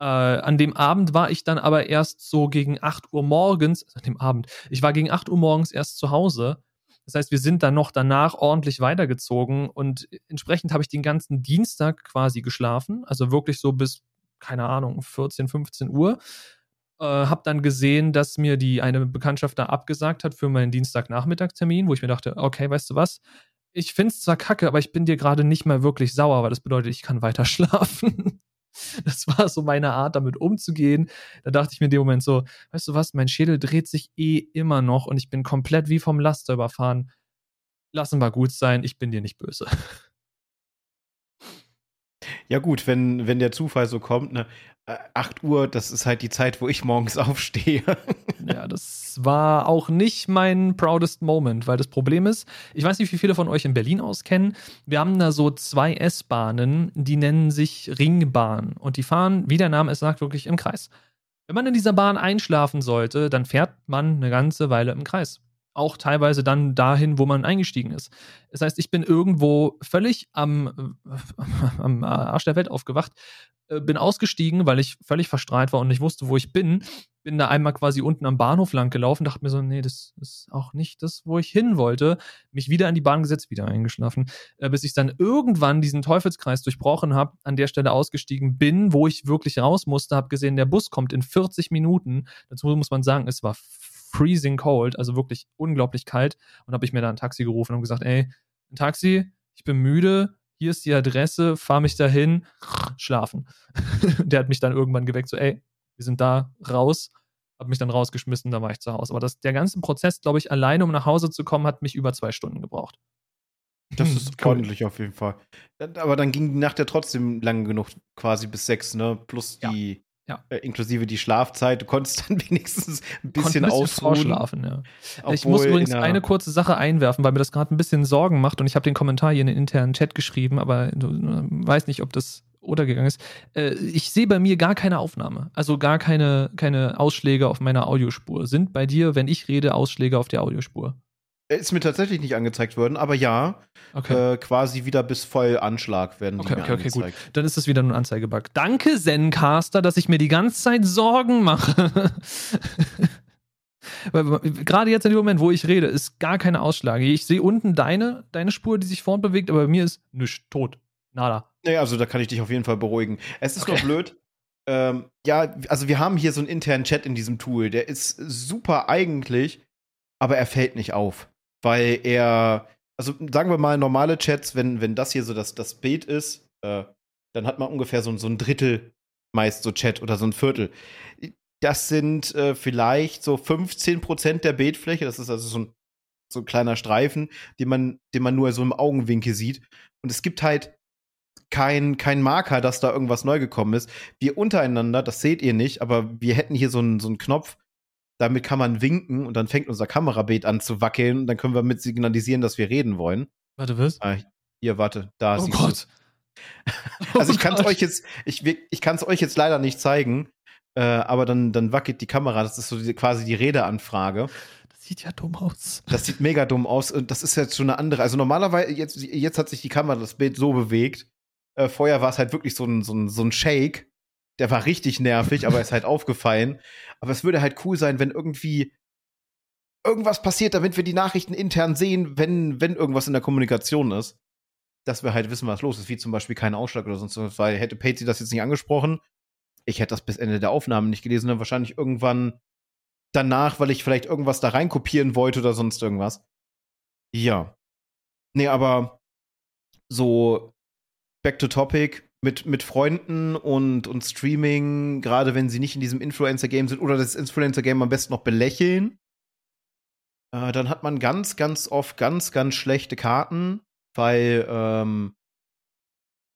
Äh, an dem Abend war ich dann aber erst so gegen 8 Uhr morgens, also an dem Abend, ich war gegen 8 Uhr morgens erst zu Hause. Das heißt, wir sind dann noch danach ordentlich weitergezogen und entsprechend habe ich den ganzen Dienstag quasi geschlafen, also wirklich so bis, keine Ahnung, 14, 15 Uhr. Äh, habe dann gesehen, dass mir die eine Bekanntschaft da abgesagt hat für meinen Dienstagnachmittagstermin, wo ich mir dachte, okay, weißt du was? Ich finde es zwar kacke, aber ich bin dir gerade nicht mal wirklich sauer, weil das bedeutet, ich kann weiter schlafen. Das war so meine Art, damit umzugehen. Da dachte ich mir in dem Moment so, weißt du was, mein Schädel dreht sich eh immer noch und ich bin komplett wie vom Laster überfahren. Lassen wir gut sein, ich bin dir nicht böse. Ja gut, wenn, wenn der Zufall so kommt, ne, 8 Uhr, das ist halt die Zeit, wo ich morgens aufstehe. ja, das war auch nicht mein proudest Moment, weil das Problem ist, ich weiß nicht, wie viele von euch in Berlin auskennen. Wir haben da so zwei S-Bahnen, die nennen sich Ringbahn und die fahren, wie der Name es sagt, wirklich im Kreis. Wenn man in dieser Bahn einschlafen sollte, dann fährt man eine ganze Weile im Kreis. Auch teilweise dann dahin, wo man eingestiegen ist. Das heißt, ich bin irgendwo völlig am, äh, am Arsch der Welt aufgewacht, äh, bin ausgestiegen, weil ich völlig verstrahlt war und nicht wusste, wo ich bin. Bin da einmal quasi unten am Bahnhof lang gelaufen, dachte mir so, nee, das ist auch nicht das, wo ich hin wollte. Mich wieder an die Bahn gesetzt, wieder eingeschlafen, äh, bis ich dann irgendwann diesen Teufelskreis durchbrochen habe, an der Stelle ausgestiegen bin, wo ich wirklich raus musste, habe gesehen, der Bus kommt in 40 Minuten. Dazu muss man sagen, es war freezing cold, also wirklich unglaublich kalt. Und habe ich mir da ein Taxi gerufen und gesagt, ey, ein Taxi, ich bin müde, hier ist die Adresse, fahr mich dahin, schlafen. der hat mich dann irgendwann geweckt, so, ey, wir sind da raus, hab mich dann rausgeschmissen, da war ich zu Hause. Aber das, der ganze Prozess, glaube ich, alleine, um nach Hause zu kommen, hat mich über zwei Stunden gebraucht. Das ist cool. ordentlich auf jeden Fall. Aber dann ging die Nacht ja trotzdem lang genug, quasi bis sechs, ne? Plus die ja. Äh, inklusive die Schlafzeit. Du konntest dann wenigstens ein bisschen, ein bisschen ausschlafen. Ja. ich muss übrigens eine kurze Sache einwerfen, weil mir das gerade ein bisschen Sorgen macht und ich habe den Kommentar hier in den internen Chat geschrieben, aber du äh, weiß nicht, ob das untergegangen ist. Äh, ich sehe bei mir gar keine Aufnahme, also gar keine, keine Ausschläge auf meiner Audiospur. Sind bei dir, wenn ich rede, Ausschläge auf der Audiospur? Ist mir tatsächlich nicht angezeigt worden, aber ja, okay. äh, quasi wieder bis voll Anschlag werden okay, die okay, mir okay, gut. Dann ist das wieder ein Anzeigebug. Danke, Zencaster, dass ich mir die ganze Zeit Sorgen mache. Gerade jetzt in dem Moment, wo ich rede, ist gar keine Ausschläge. Ich sehe unten deine, deine Spur, die sich fortbewegt, aber bei mir ist nichts, tot. Nada. Nee, also da kann ich dich auf jeden Fall beruhigen. Es ist okay. nur blöd. Ähm, ja, also wir haben hier so einen internen Chat in diesem Tool. Der ist super eigentlich, aber er fällt nicht auf weil er, also sagen wir mal, normale Chats, wenn, wenn das hier so das, das Bild ist, äh, dann hat man ungefähr so, so ein Drittel meist so Chat oder so ein Viertel. Das sind äh, vielleicht so 15 Prozent der Bildfläche. Das ist also so ein, so ein kleiner Streifen, den man, den man nur so im Augenwinkel sieht. Und es gibt halt kein, kein Marker, dass da irgendwas neu gekommen ist. Wir untereinander, das seht ihr nicht, aber wir hätten hier so einen, so einen Knopf, damit kann man winken und dann fängt unser Kamerabild an zu wackeln. Dann können wir mit signalisieren, dass wir reden wollen. Warte, was? Ah, hier, warte, da oh Gott. du. also ich kann es euch jetzt, ich, ich kann es euch jetzt leider nicht zeigen, äh, aber dann, dann wackelt die Kamera. Das ist so die, quasi die Redeanfrage. Das sieht ja dumm aus. Das sieht mega dumm aus. Und das ist jetzt schon eine andere. Also normalerweise, jetzt, jetzt hat sich die Kamera das Bild so bewegt. Äh, vorher war es halt wirklich so ein, so ein, so ein Shake. Der war richtig nervig, aber ist halt aufgefallen. Aber es würde halt cool sein, wenn irgendwie irgendwas passiert, damit wir die Nachrichten intern sehen, wenn, wenn irgendwas in der Kommunikation ist. Dass wir halt wissen, was los ist, wie zum Beispiel kein Ausschlag oder sonst was, weil hätte Patsy das jetzt nicht angesprochen, ich hätte das bis Ende der Aufnahme nicht gelesen, dann wahrscheinlich irgendwann danach, weil ich vielleicht irgendwas da reinkopieren wollte oder sonst irgendwas. Ja. Nee, aber so back to topic mit, mit Freunden und, und Streaming, gerade wenn sie nicht in diesem Influencer-Game sind oder das Influencer-Game am besten noch belächeln, äh, dann hat man ganz, ganz oft ganz, ganz schlechte Karten, weil ähm,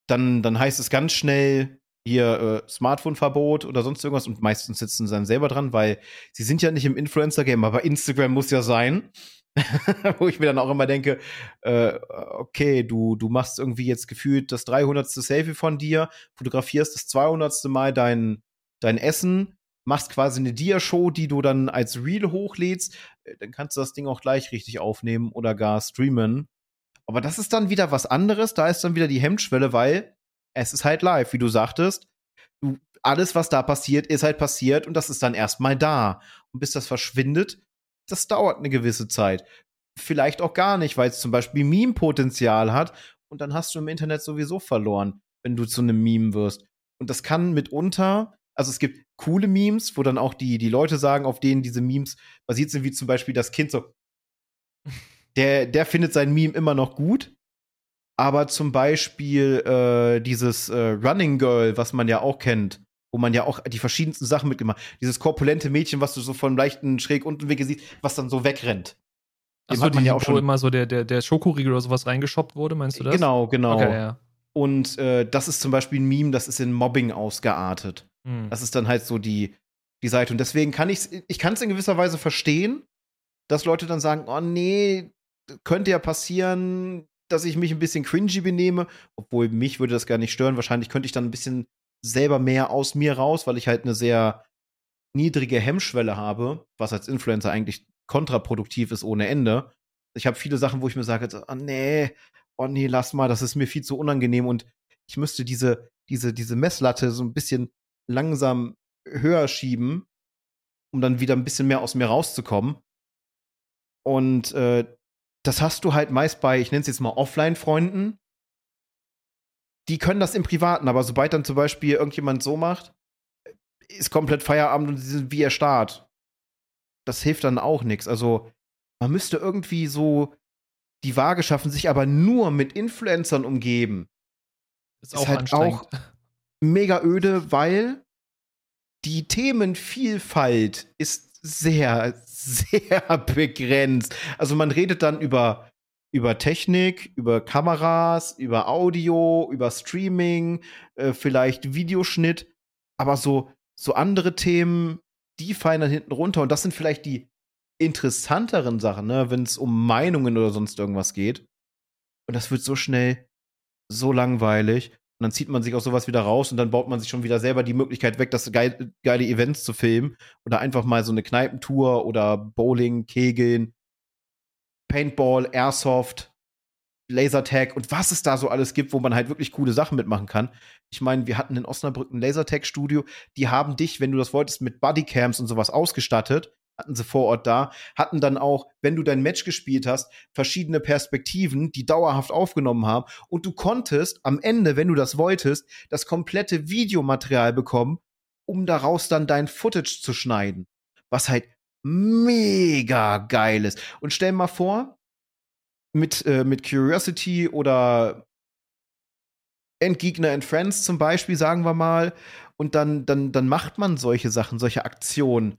dann, dann heißt es ganz schnell hier äh, Smartphone-Verbot oder sonst irgendwas und meistens sitzen sie dann selber dran, weil sie sind ja nicht im Influencer-Game, aber Instagram muss ja sein. wo ich mir dann auch immer denke, äh, okay, du, du machst irgendwie jetzt gefühlt das 300. Selfie von dir, fotografierst das 200. Mal dein, dein Essen, machst quasi eine Dia-Show, die du dann als Reel hochlädst, äh, dann kannst du das Ding auch gleich richtig aufnehmen oder gar streamen. Aber das ist dann wieder was anderes, da ist dann wieder die Hemmschwelle, weil es ist halt live, wie du sagtest. Du, alles, was da passiert, ist halt passiert und das ist dann erstmal da. Und bis das verschwindet, das dauert eine gewisse Zeit. Vielleicht auch gar nicht, weil es zum Beispiel Meme-Potenzial hat und dann hast du im Internet sowieso verloren, wenn du zu einem Meme wirst. Und das kann mitunter, also es gibt coole Memes, wo dann auch die, die Leute sagen, auf denen diese Memes basiert sind, wie zum Beispiel das Kind so. Der, der findet sein Meme immer noch gut, aber zum Beispiel äh, dieses äh, Running Girl, was man ja auch kennt, wo man ja auch die verschiedensten Sachen mitgemacht. Dieses korpulente Mädchen, was du so von leichten schräg unten Wege siehst, was dann so wegrennt. Dem Achso, hat man ja auch schon immer so der der der Schokoriegel oder sowas reingeschoppt wurde, meinst du das? Genau, genau. Okay, ja. Und äh, das ist zum Beispiel ein Meme, das ist in Mobbing ausgeartet. Hm. Das ist dann halt so die die Seite und deswegen kann ich ich kann es in gewisser Weise verstehen, dass Leute dann sagen, oh nee, könnte ja passieren, dass ich mich ein bisschen cringy benehme, obwohl mich würde das gar nicht stören. Wahrscheinlich könnte ich dann ein bisschen selber mehr aus mir raus, weil ich halt eine sehr niedrige Hemmschwelle habe, was als Influencer eigentlich kontraproduktiv ist ohne Ende. Ich habe viele Sachen, wo ich mir sage, oh nee, oh nee, lass mal, das ist mir viel zu unangenehm und ich müsste diese, diese, diese Messlatte so ein bisschen langsam höher schieben, um dann wieder ein bisschen mehr aus mir rauszukommen. Und äh, das hast du halt meist bei, ich nenne es jetzt mal Offline-Freunden. Die können das im Privaten, aber sobald dann zum Beispiel irgendjemand so macht, ist komplett Feierabend und sie sind wie erstarrt. Das hilft dann auch nichts. Also, man müsste irgendwie so die Waage schaffen, sich aber nur mit Influencern umgeben. Ist, ist halt auch mega öde, weil die Themenvielfalt ist sehr, sehr begrenzt. Also man redet dann über, über Technik, über Kameras, über Audio, über Streaming, äh, vielleicht Videoschnitt, aber so, so andere Themen, die fallen dann hinten runter. Und das sind vielleicht die interessanteren Sachen, ne, wenn es um Meinungen oder sonst irgendwas geht. Und das wird so schnell so langweilig. Und dann zieht man sich aus sowas wieder raus und dann baut man sich schon wieder selber die Möglichkeit weg, das geil, geile Events zu filmen. Oder einfach mal so eine Kneipentour oder Bowling, Kegeln, Paintball, Airsoft, Lasertag und was es da so alles gibt, wo man halt wirklich coole Sachen mitmachen kann. Ich meine, wir hatten in Osnabrück ein Lasertag-Studio, die haben dich, wenn du das wolltest, mit Bodycams und sowas ausgestattet hatten sie vor Ort da, hatten dann auch, wenn du dein Match gespielt hast, verschiedene Perspektiven, die dauerhaft aufgenommen haben. Und du konntest am Ende, wenn du das wolltest, das komplette Videomaterial bekommen, um daraus dann dein Footage zu schneiden. Was halt mega geil ist. Und stell mal vor, mit, äh, mit Curiosity oder Endgegner and Friends zum Beispiel, sagen wir mal, und dann, dann, dann macht man solche Sachen, solche Aktionen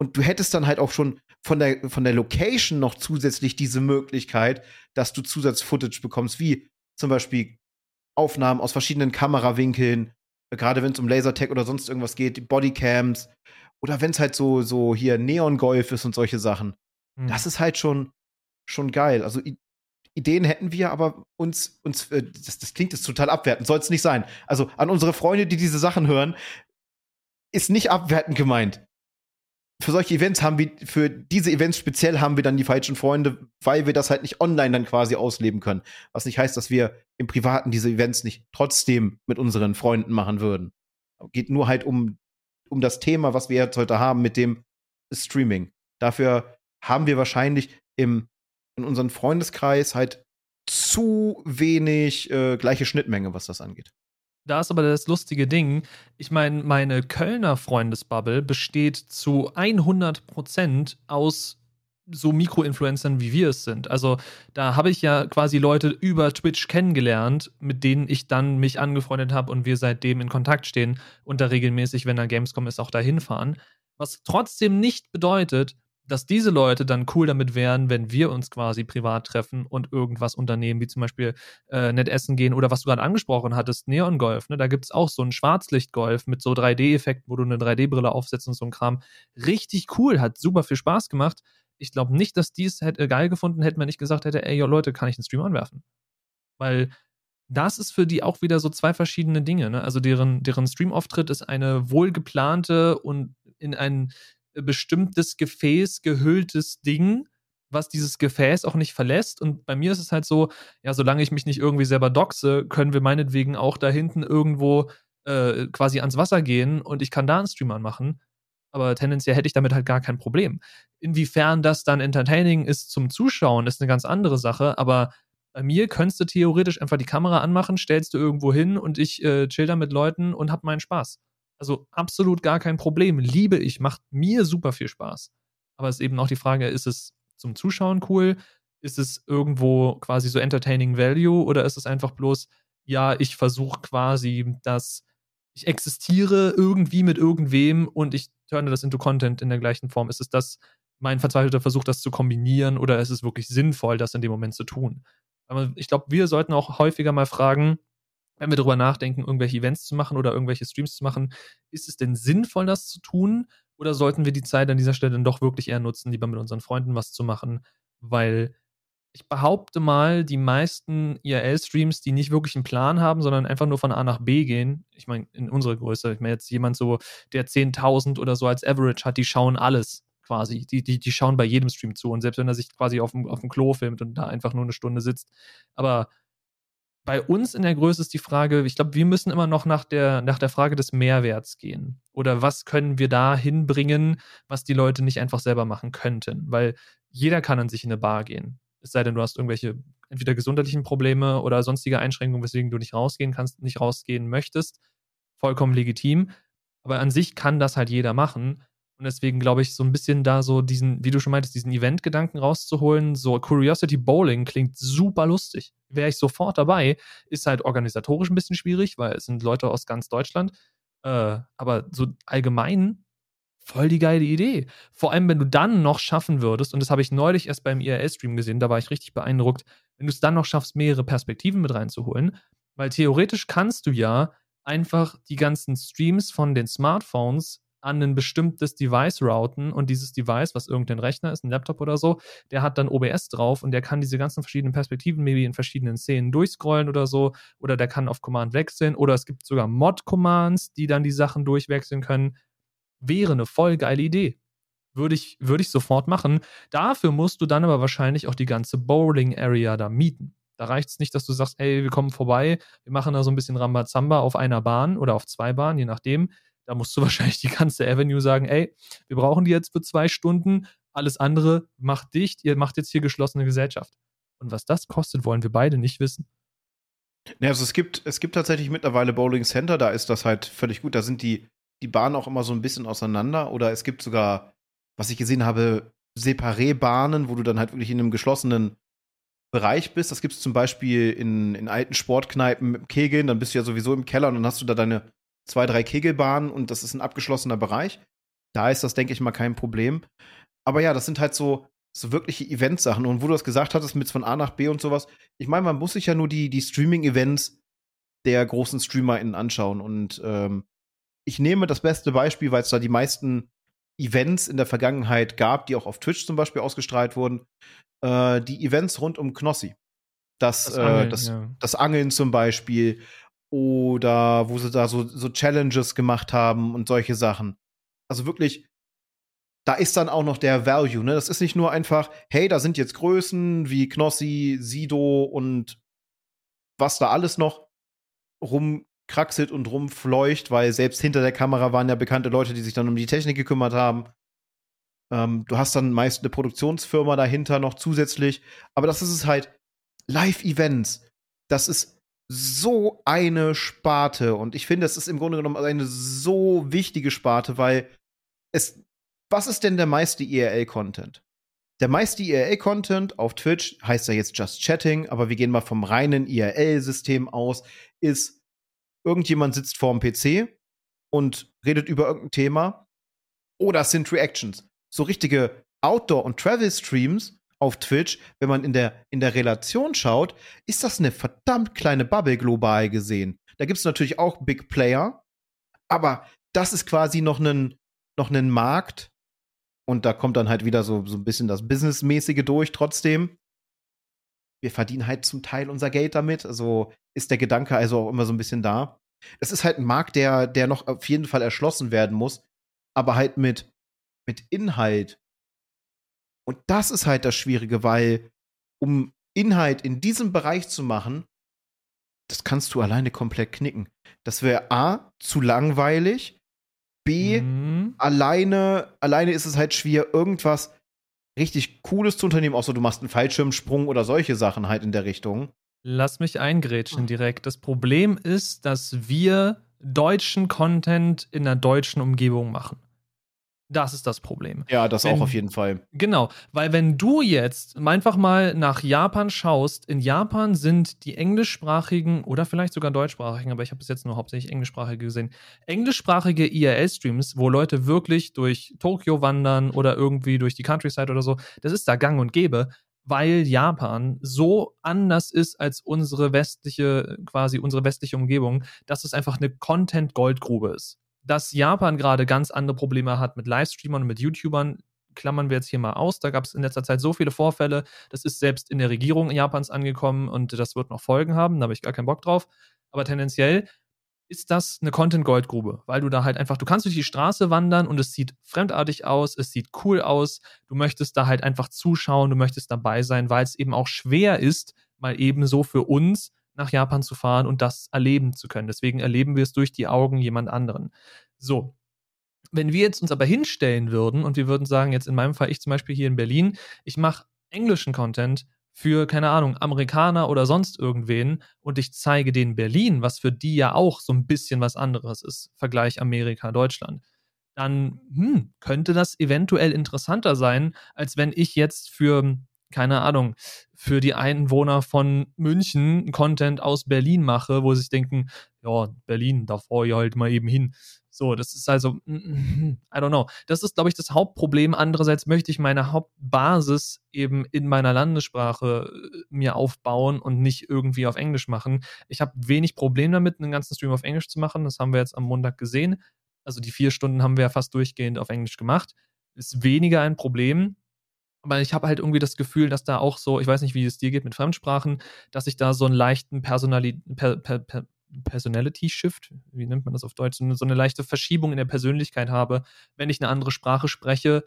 und du hättest dann halt auch schon von der, von der Location noch zusätzlich diese Möglichkeit, dass du Zusatzfootage bekommst, wie zum Beispiel Aufnahmen aus verschiedenen Kamerawinkeln, gerade wenn es um Lasertag oder sonst irgendwas geht, Bodycams oder wenn es halt so, so hier Neon-Golf ist und solche Sachen. Mhm. Das ist halt schon, schon geil. Also I Ideen hätten wir, aber uns, uns äh, das, das klingt jetzt total abwertend, soll es nicht sein. Also an unsere Freunde, die diese Sachen hören, ist nicht abwertend gemeint für solche Events haben wir, für diese Events speziell haben wir dann die falschen Freunde, weil wir das halt nicht online dann quasi ausleben können. Was nicht heißt, dass wir im Privaten diese Events nicht trotzdem mit unseren Freunden machen würden. Geht nur halt um, um das Thema, was wir jetzt heute haben mit dem Streaming. Dafür haben wir wahrscheinlich im, in unserem Freundeskreis halt zu wenig äh, gleiche Schnittmenge, was das angeht da ist aber das lustige Ding. Ich meine, meine Kölner Freundesbubble besteht zu 100% aus so Mikroinfluencern, wie wir es sind. Also da habe ich ja quasi Leute über Twitch kennengelernt, mit denen ich dann mich angefreundet habe und wir seitdem in Kontakt stehen und da regelmäßig, wenn da Gamescom ist, auch dahin fahren. Was trotzdem nicht bedeutet, dass diese Leute dann cool damit wären, wenn wir uns quasi privat treffen und irgendwas unternehmen, wie zum Beispiel äh, nett essen gehen oder was du gerade angesprochen hattest, Neon Golf. Ne? Da gibt es auch so einen Schwarzlichtgolf mit so 3D-Effekten, wo du eine 3D-Brille aufsetzt und so ein Kram. Richtig cool, hat super viel Spaß gemacht. Ich glaube nicht, dass die es hätte, geil gefunden hätten, wenn ich gesagt hätte, ey, yo, Leute, kann ich einen Stream anwerfen? Weil das ist für die auch wieder so zwei verschiedene Dinge. Ne? Also deren, deren Stream-Auftritt ist eine wohlgeplante und in ein bestimmtes Gefäß gehülltes Ding, was dieses Gefäß auch nicht verlässt. Und bei mir ist es halt so, ja, solange ich mich nicht irgendwie selber doxe, können wir meinetwegen auch da hinten irgendwo äh, quasi ans Wasser gehen und ich kann da einen Stream anmachen. Aber tendenziell hätte ich damit halt gar kein Problem. Inwiefern das dann entertaining ist zum Zuschauen, ist eine ganz andere Sache. Aber bei mir könntest du theoretisch einfach die Kamera anmachen, stellst du irgendwo hin und ich äh, chill da mit Leuten und hab meinen Spaß. Also absolut gar kein Problem. Liebe ich, macht mir super viel Spaß. Aber es ist eben auch die Frage, ist es zum Zuschauen cool? Ist es irgendwo quasi so entertaining value oder ist es einfach bloß, ja, ich versuche quasi, dass ich existiere irgendwie mit irgendwem und ich turne das into Content in der gleichen Form? Ist es das mein verzweifelter Versuch, das zu kombinieren oder ist es wirklich sinnvoll, das in dem Moment zu tun? Aber ich glaube, wir sollten auch häufiger mal fragen, wenn wir darüber nachdenken, irgendwelche Events zu machen oder irgendwelche Streams zu machen, ist es denn sinnvoll, das zu tun? Oder sollten wir die Zeit an dieser Stelle dann doch wirklich eher nutzen, lieber mit unseren Freunden was zu machen? Weil ich behaupte mal, die meisten IRL-Streams, die nicht wirklich einen Plan haben, sondern einfach nur von A nach B gehen, ich meine, in unserer Größe, ich meine jetzt jemand so, der 10.000 oder so als Average hat, die schauen alles. quasi. Die, die, die schauen bei jedem Stream zu und selbst wenn er sich quasi auf dem, auf dem Klo filmt und da einfach nur eine Stunde sitzt. Aber bei uns in der Größe ist die Frage, ich glaube, wir müssen immer noch nach der, nach der Frage des Mehrwerts gehen. Oder was können wir da hinbringen, was die Leute nicht einfach selber machen könnten? Weil jeder kann an sich in eine Bar gehen. Es sei denn, du hast irgendwelche entweder gesundheitlichen Probleme oder sonstige Einschränkungen, weswegen du nicht rausgehen kannst, nicht rausgehen möchtest. Vollkommen legitim. Aber an sich kann das halt jeder machen. Und deswegen glaube ich, so ein bisschen da so diesen, wie du schon meintest, diesen Event-Gedanken rauszuholen. So Curiosity Bowling klingt super lustig. Wäre ich sofort dabei. Ist halt organisatorisch ein bisschen schwierig, weil es sind Leute aus ganz Deutschland. Äh, aber so allgemein voll die geile Idee. Vor allem, wenn du dann noch schaffen würdest, und das habe ich neulich erst beim IRL-Stream gesehen, da war ich richtig beeindruckt, wenn du es dann noch schaffst, mehrere Perspektiven mit reinzuholen, weil theoretisch kannst du ja einfach die ganzen Streams von den Smartphones an ein bestimmtes Device routen und dieses Device, was irgendein Rechner ist, ein Laptop oder so, der hat dann OBS drauf und der kann diese ganzen verschiedenen Perspektiven maybe in verschiedenen Szenen durchscrollen oder so oder der kann auf Command wechseln oder es gibt sogar Mod-Commands, die dann die Sachen durchwechseln können. Wäre eine voll geile Idee. Würde ich, würde ich sofort machen. Dafür musst du dann aber wahrscheinlich auch die ganze Bowling-Area da mieten. Da reicht es nicht, dass du sagst, ey, wir kommen vorbei, wir machen da so ein bisschen Rambazamba auf einer Bahn oder auf zwei Bahnen, je nachdem. Da musst du wahrscheinlich die ganze Avenue sagen, ey, wir brauchen die jetzt für zwei Stunden, alles andere macht dicht, ihr macht jetzt hier geschlossene Gesellschaft. Und was das kostet, wollen wir beide nicht wissen. Ja, also es gibt, es gibt tatsächlich mittlerweile Bowling Center, da ist das halt völlig gut. Da sind die, die Bahnen auch immer so ein bisschen auseinander. Oder es gibt sogar, was ich gesehen habe, Separé-Bahnen, wo du dann halt wirklich in einem geschlossenen Bereich bist. Das gibt es zum Beispiel in, in alten Sportkneipen mit Kegeln. Dann bist du ja sowieso im Keller und dann hast du da deine zwei, drei Kegelbahnen und das ist ein abgeschlossener Bereich. Da ist das, denke ich mal, kein Problem. Aber ja, das sind halt so, so wirkliche Eventsachen. Und wo du das gesagt hattest, mit von A nach B und sowas, ich meine, man muss sich ja nur die, die Streaming-Events der großen StreamerInnen anschauen. Und ähm, ich nehme das beste Beispiel, weil es da die meisten Events in der Vergangenheit gab, die auch auf Twitch zum Beispiel ausgestrahlt wurden. Äh, die Events rund um Knossi. Das, das, Angeln, äh, das, ja. das Angeln zum Beispiel oder wo sie da so, so Challenges gemacht haben und solche Sachen. Also wirklich, da ist dann auch noch der Value, ne? Das ist nicht nur einfach, hey, da sind jetzt Größen wie Knossi, Sido und was da alles noch rumkraxelt und rumfleucht, weil selbst hinter der Kamera waren ja bekannte Leute, die sich dann um die Technik gekümmert haben. Ähm, du hast dann meist eine Produktionsfirma dahinter noch zusätzlich. Aber das ist es halt, Live-Events. Das ist so eine Sparte und ich finde, es ist im Grunde genommen eine so wichtige Sparte, weil es, was ist denn der meiste IRL-Content? Der meiste IRL-Content auf Twitch heißt ja jetzt Just Chatting, aber wir gehen mal vom reinen IRL-System aus, ist irgendjemand sitzt vorm PC und redet über irgendein Thema oder es sind Reactions. So richtige Outdoor- und Travel-Streams auf Twitch, wenn man in der, in der Relation schaut, ist das eine verdammt kleine Bubble global gesehen. Da gibt es natürlich auch Big Player, aber das ist quasi noch ein noch Markt und da kommt dann halt wieder so, so ein bisschen das Businessmäßige durch trotzdem. Wir verdienen halt zum Teil unser Geld damit, also ist der Gedanke also auch immer so ein bisschen da. Es ist halt ein Markt, der, der noch auf jeden Fall erschlossen werden muss, aber halt mit, mit Inhalt und das ist halt das Schwierige, weil um Inhalt in diesem Bereich zu machen, das kannst du alleine komplett knicken. Das wäre A, zu langweilig. B, mhm. alleine, alleine ist es halt schwer, irgendwas richtig Cooles zu unternehmen, außer du machst einen Fallschirmsprung oder solche Sachen halt in der Richtung. Lass mich eingrätschen ah. direkt. Das Problem ist, dass wir deutschen Content in einer deutschen Umgebung machen. Das ist das Problem. Ja, das wenn, auch auf jeden Fall. Genau, weil wenn du jetzt einfach mal nach Japan schaust, in Japan sind die englischsprachigen oder vielleicht sogar deutschsprachigen, aber ich habe bis jetzt nur hauptsächlich englischsprachige gesehen, englischsprachige IRL-Streams, wo Leute wirklich durch Tokio wandern oder irgendwie durch die Countryside oder so, das ist da gang und gäbe, weil Japan so anders ist als unsere westliche, quasi unsere westliche Umgebung, dass es einfach eine Content-Goldgrube ist dass Japan gerade ganz andere Probleme hat mit Livestreamern und mit YouTubern, klammern wir jetzt hier mal aus. Da gab es in letzter Zeit so viele Vorfälle. Das ist selbst in der Regierung Japans angekommen und das wird noch Folgen haben. Da habe ich gar keinen Bock drauf. Aber tendenziell ist das eine Content-Goldgrube, weil du da halt einfach, du kannst durch die Straße wandern und es sieht fremdartig aus, es sieht cool aus, du möchtest da halt einfach zuschauen, du möchtest dabei sein, weil es eben auch schwer ist, mal eben so für uns nach Japan zu fahren und das erleben zu können. Deswegen erleben wir es durch die Augen jemand anderen. So. Wenn wir jetzt uns aber hinstellen würden und wir würden sagen, jetzt in meinem Fall, ich zum Beispiel hier in Berlin, ich mache englischen Content, für, keine Ahnung, Amerikaner oder sonst irgendwen und ich zeige denen Berlin, was für die ja auch so ein bisschen was anderes ist, Vergleich Amerika, Deutschland, dann hm, könnte das eventuell interessanter sein, als wenn ich jetzt für, keine Ahnung, für die Einwohner von München Content aus Berlin mache, wo sie sich denken, ja, Berlin, da fahre ich halt mal eben hin. So, das ist also, mm, mm, I don't know. Das ist, glaube ich, das Hauptproblem. Andererseits möchte ich meine Hauptbasis eben in meiner Landessprache äh, mir aufbauen und nicht irgendwie auf Englisch machen. Ich habe wenig Problem damit, einen ganzen Stream auf Englisch zu machen. Das haben wir jetzt am Montag gesehen. Also die vier Stunden haben wir ja fast durchgehend auf Englisch gemacht. Ist weniger ein Problem. Aber ich habe halt irgendwie das Gefühl, dass da auch so, ich weiß nicht, wie es dir geht mit Fremdsprachen, dass ich da so einen leichten Personali per, per, per, Personality Shift, wie nennt man das auf Deutsch, so eine leichte Verschiebung in der Persönlichkeit habe. Wenn ich eine andere Sprache spreche,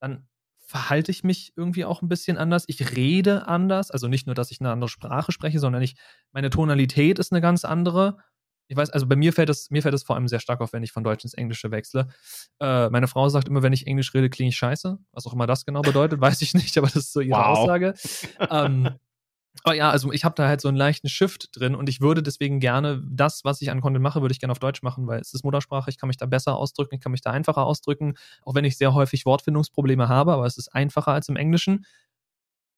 dann verhalte ich mich irgendwie auch ein bisschen anders. Ich rede anders, also nicht nur, dass ich eine andere Sprache spreche, sondern ich, meine Tonalität ist eine ganz andere. Ich weiß, also bei mir fällt es, mir fällt es vor allem sehr stark auf, wenn ich von Deutsch ins Englische wechsle. Äh, meine Frau sagt immer, wenn ich Englisch rede, klinge ich scheiße. Was auch immer das genau bedeutet, weiß ich nicht, aber das ist so ihre wow. Aussage. Ähm, aber ja, also ich habe da halt so einen leichten Shift drin und ich würde deswegen gerne das, was ich an Content mache, würde ich gerne auf Deutsch machen, weil es ist Muttersprache, ich kann mich da besser ausdrücken, ich kann mich da einfacher ausdrücken, auch wenn ich sehr häufig Wortfindungsprobleme habe, aber es ist einfacher als im Englischen.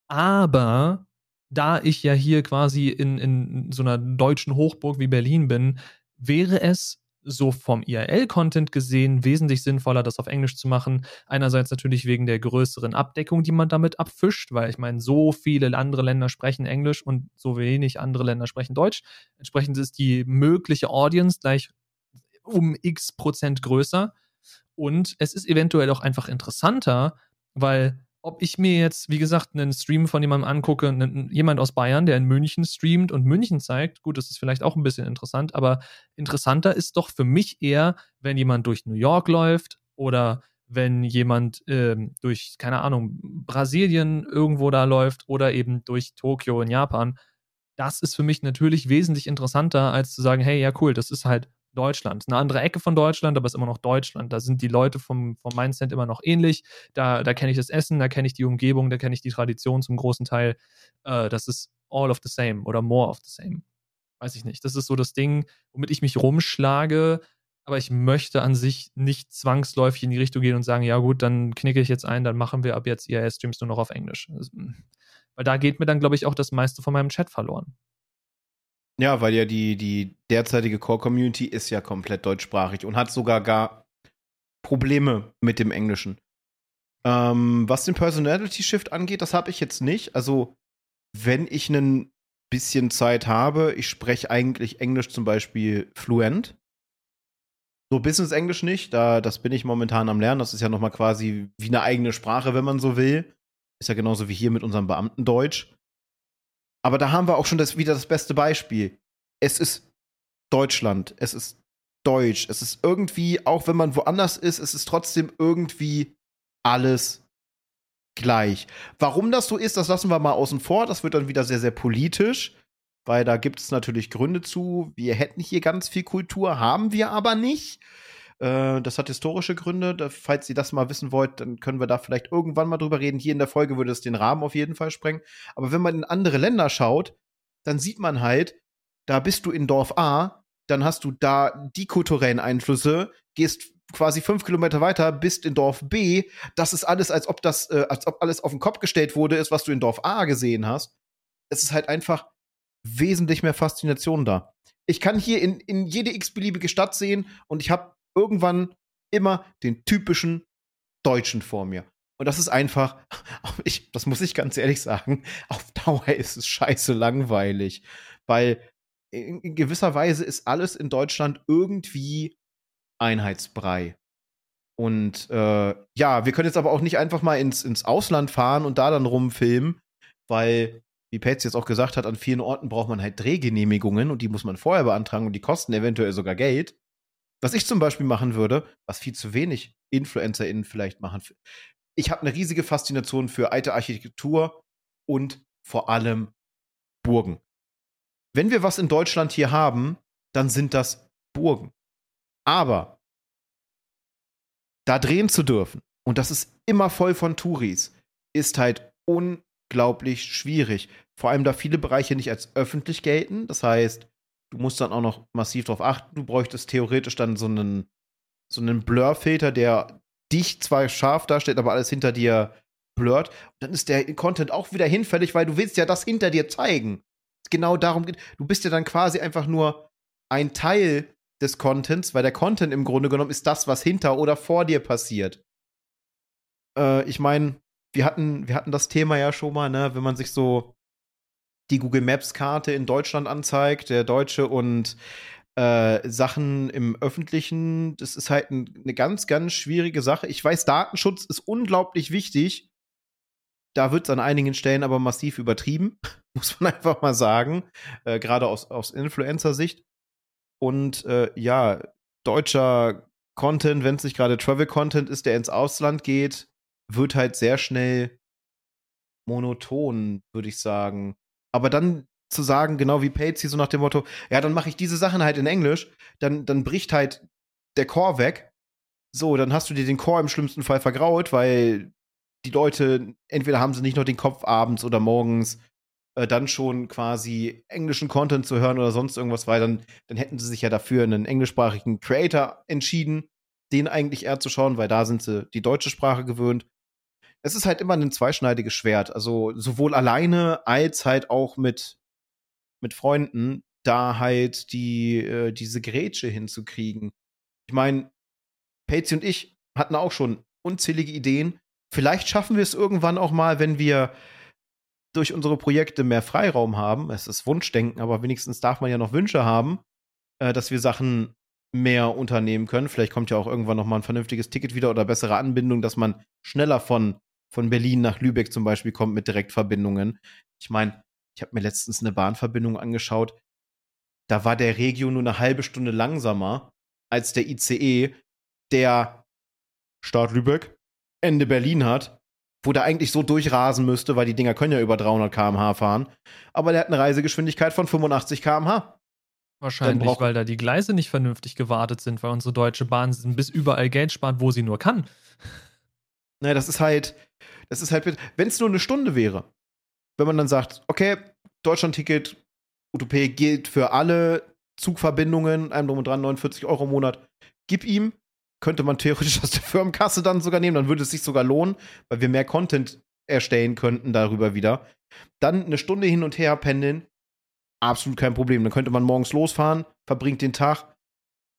Aber da ich ja hier quasi in, in so einer deutschen Hochburg wie Berlin bin, wäre es so vom IRL-Content gesehen wesentlich sinnvoller, das auf Englisch zu machen. Einerseits natürlich wegen der größeren Abdeckung, die man damit abfischt, weil ich meine, so viele andere Länder sprechen Englisch und so wenig andere Länder sprechen Deutsch. Entsprechend ist die mögliche Audience gleich um x Prozent größer. Und es ist eventuell auch einfach interessanter, weil ob ich mir jetzt, wie gesagt, einen Stream von jemandem angucke, einen, jemand aus Bayern, der in München streamt und München zeigt, gut, das ist vielleicht auch ein bisschen interessant, aber interessanter ist doch für mich eher, wenn jemand durch New York läuft oder wenn jemand ähm, durch, keine Ahnung, Brasilien irgendwo da läuft oder eben durch Tokio in Japan. Das ist für mich natürlich wesentlich interessanter, als zu sagen, hey, ja, cool, das ist halt Deutschland. Eine andere Ecke von Deutschland, aber es ist immer noch Deutschland. Da sind die Leute vom, vom Mindset immer noch ähnlich. Da, da kenne ich das Essen, da kenne ich die Umgebung, da kenne ich die Tradition zum großen Teil. Äh, das ist all of the same oder more of the same. Weiß ich nicht. Das ist so das Ding, womit ich mich rumschlage. Aber ich möchte an sich nicht zwangsläufig in die Richtung gehen und sagen, ja gut, dann knicke ich jetzt ein, dann machen wir ab jetzt IRS-Streams nur noch auf Englisch. Hm. Weil da geht mir dann, glaube ich, auch das meiste von meinem Chat verloren. Ja, weil ja die, die derzeitige Core-Community ist ja komplett deutschsprachig und hat sogar gar Probleme mit dem Englischen. Ähm, was den Personality Shift angeht, das habe ich jetzt nicht. Also, wenn ich ein bisschen Zeit habe, ich spreche eigentlich Englisch zum Beispiel fluent. So Business Englisch nicht, da das bin ich momentan am Lernen. Das ist ja noch mal quasi wie eine eigene Sprache, wenn man so will. Ist ja genauso wie hier mit unserem Beamtendeutsch. Aber da haben wir auch schon das, wieder das beste Beispiel. Es ist Deutschland, es ist Deutsch, es ist irgendwie, auch wenn man woanders ist, es ist trotzdem irgendwie alles gleich. Warum das so ist, das lassen wir mal außen vor. Das wird dann wieder sehr, sehr politisch, weil da gibt es natürlich Gründe zu. Wir hätten hier ganz viel Kultur, haben wir aber nicht. Äh, das hat historische Gründe. Da, falls ihr das mal wissen wollt, dann können wir da vielleicht irgendwann mal drüber reden. Hier in der Folge würde es den Rahmen auf jeden Fall sprengen. Aber wenn man in andere Länder schaut, dann sieht man halt, da bist du in Dorf A, dann hast du da die kulturellen Einflüsse, gehst quasi fünf Kilometer weiter, bist in Dorf B. Das ist alles, als ob das, äh, als ob alles auf den Kopf gestellt wurde, ist, was du in Dorf A gesehen hast. Es ist halt einfach wesentlich mehr Faszination da. Ich kann hier in, in jede x-beliebige Stadt sehen und ich habe irgendwann immer den typischen Deutschen vor mir. Und das ist einfach, ich, das muss ich ganz ehrlich sagen, auf Dauer ist es scheiße langweilig. Weil in, gewisser Weise ist alles in Deutschland irgendwie Einheitsbrei. Und äh, ja, wir können jetzt aber auch nicht einfach mal ins, ins Ausland fahren und da dann rumfilmen, weil wie Pates jetzt auch gesagt hat, an vielen Orten braucht man halt Drehgenehmigungen und die muss man vorher beantragen und die kosten eventuell sogar Geld. Was ich zum Beispiel machen würde, was viel zu wenig InfluencerInnen vielleicht machen. Ich habe eine riesige Faszination für alte Architektur und vor allem Burgen. Wenn wir was in Deutschland hier haben, dann sind das Burgen. Aber da drehen zu dürfen, und das ist immer voll von Touris, ist halt unglaublich schwierig. Vor allem, da viele Bereiche nicht als öffentlich gelten. Das heißt, du musst dann auch noch massiv darauf achten. Du bräuchtest theoretisch dann so einen, so einen Blur-Filter, der dich zwar scharf darstellt, aber alles hinter dir blurrt. Und dann ist der Content auch wieder hinfällig, weil du willst ja das hinter dir zeigen. Genau darum geht. Du bist ja dann quasi einfach nur ein Teil des Contents, weil der Content im Grunde genommen ist das, was hinter oder vor dir passiert. Äh, ich meine, wir hatten, wir hatten das Thema ja schon mal, ne, wenn man sich so die Google Maps Karte in Deutschland anzeigt, der deutsche und äh, Sachen im Öffentlichen, das ist halt ein, eine ganz, ganz schwierige Sache. Ich weiß, Datenschutz ist unglaublich wichtig. Da wird es an einigen Stellen aber massiv übertrieben, muss man einfach mal sagen, äh, gerade aus, aus Influencer-Sicht. Und äh, ja, deutscher Content, wenn es nicht gerade Travel-Content ist, der ins Ausland geht, wird halt sehr schnell monoton, würde ich sagen. Aber dann zu sagen, genau wie Patsy, so nach dem Motto, ja, dann mache ich diese Sachen halt in Englisch, dann, dann bricht halt der Core weg. So, dann hast du dir den Core im schlimmsten Fall vergraut, weil die Leute, entweder haben sie nicht noch den Kopf abends oder morgens, äh, dann schon quasi englischen Content zu hören oder sonst irgendwas, weil dann, dann hätten sie sich ja dafür einen englischsprachigen Creator entschieden, den eigentlich eher zu schauen, weil da sind sie die deutsche Sprache gewöhnt es ist halt immer ein zweischneidiges Schwert. Also sowohl alleine als halt auch mit, mit Freunden, da halt die, äh, diese Grätsche hinzukriegen. Ich meine, Patsy und ich hatten auch schon unzählige Ideen. Vielleicht schaffen wir es irgendwann auch mal, wenn wir durch unsere Projekte mehr Freiraum haben. Es ist Wunschdenken, aber wenigstens darf man ja noch Wünsche haben, äh, dass wir Sachen mehr unternehmen können. Vielleicht kommt ja auch irgendwann noch mal ein vernünftiges Ticket wieder oder bessere Anbindung, dass man schneller von von Berlin nach Lübeck zum Beispiel kommt mit Direktverbindungen. Ich meine, ich habe mir letztens eine Bahnverbindung angeschaut. Da war der Regio nur eine halbe Stunde langsamer als der ICE, der Start Lübeck, Ende Berlin hat, wo der eigentlich so durchrasen müsste, weil die Dinger können ja über 300 km/h fahren. Aber der hat eine Reisegeschwindigkeit von 85 km/h. Wahrscheinlich, weil da die Gleise nicht vernünftig gewartet sind, weil unsere Deutsche Bahn bis überall Geld spart, wo sie nur kann. Naja, das ist halt, das ist halt, wenn es nur eine Stunde wäre, wenn man dann sagt, okay, Deutschland-Ticket, UTP gilt für alle Zugverbindungen, einem drum und dran, 49 Euro im Monat, gib ihm, könnte man theoretisch aus der Firmenkasse dann sogar nehmen, dann würde es sich sogar lohnen, weil wir mehr Content erstellen könnten darüber wieder. Dann eine Stunde hin und her pendeln, absolut kein Problem. Dann könnte man morgens losfahren, verbringt den Tag,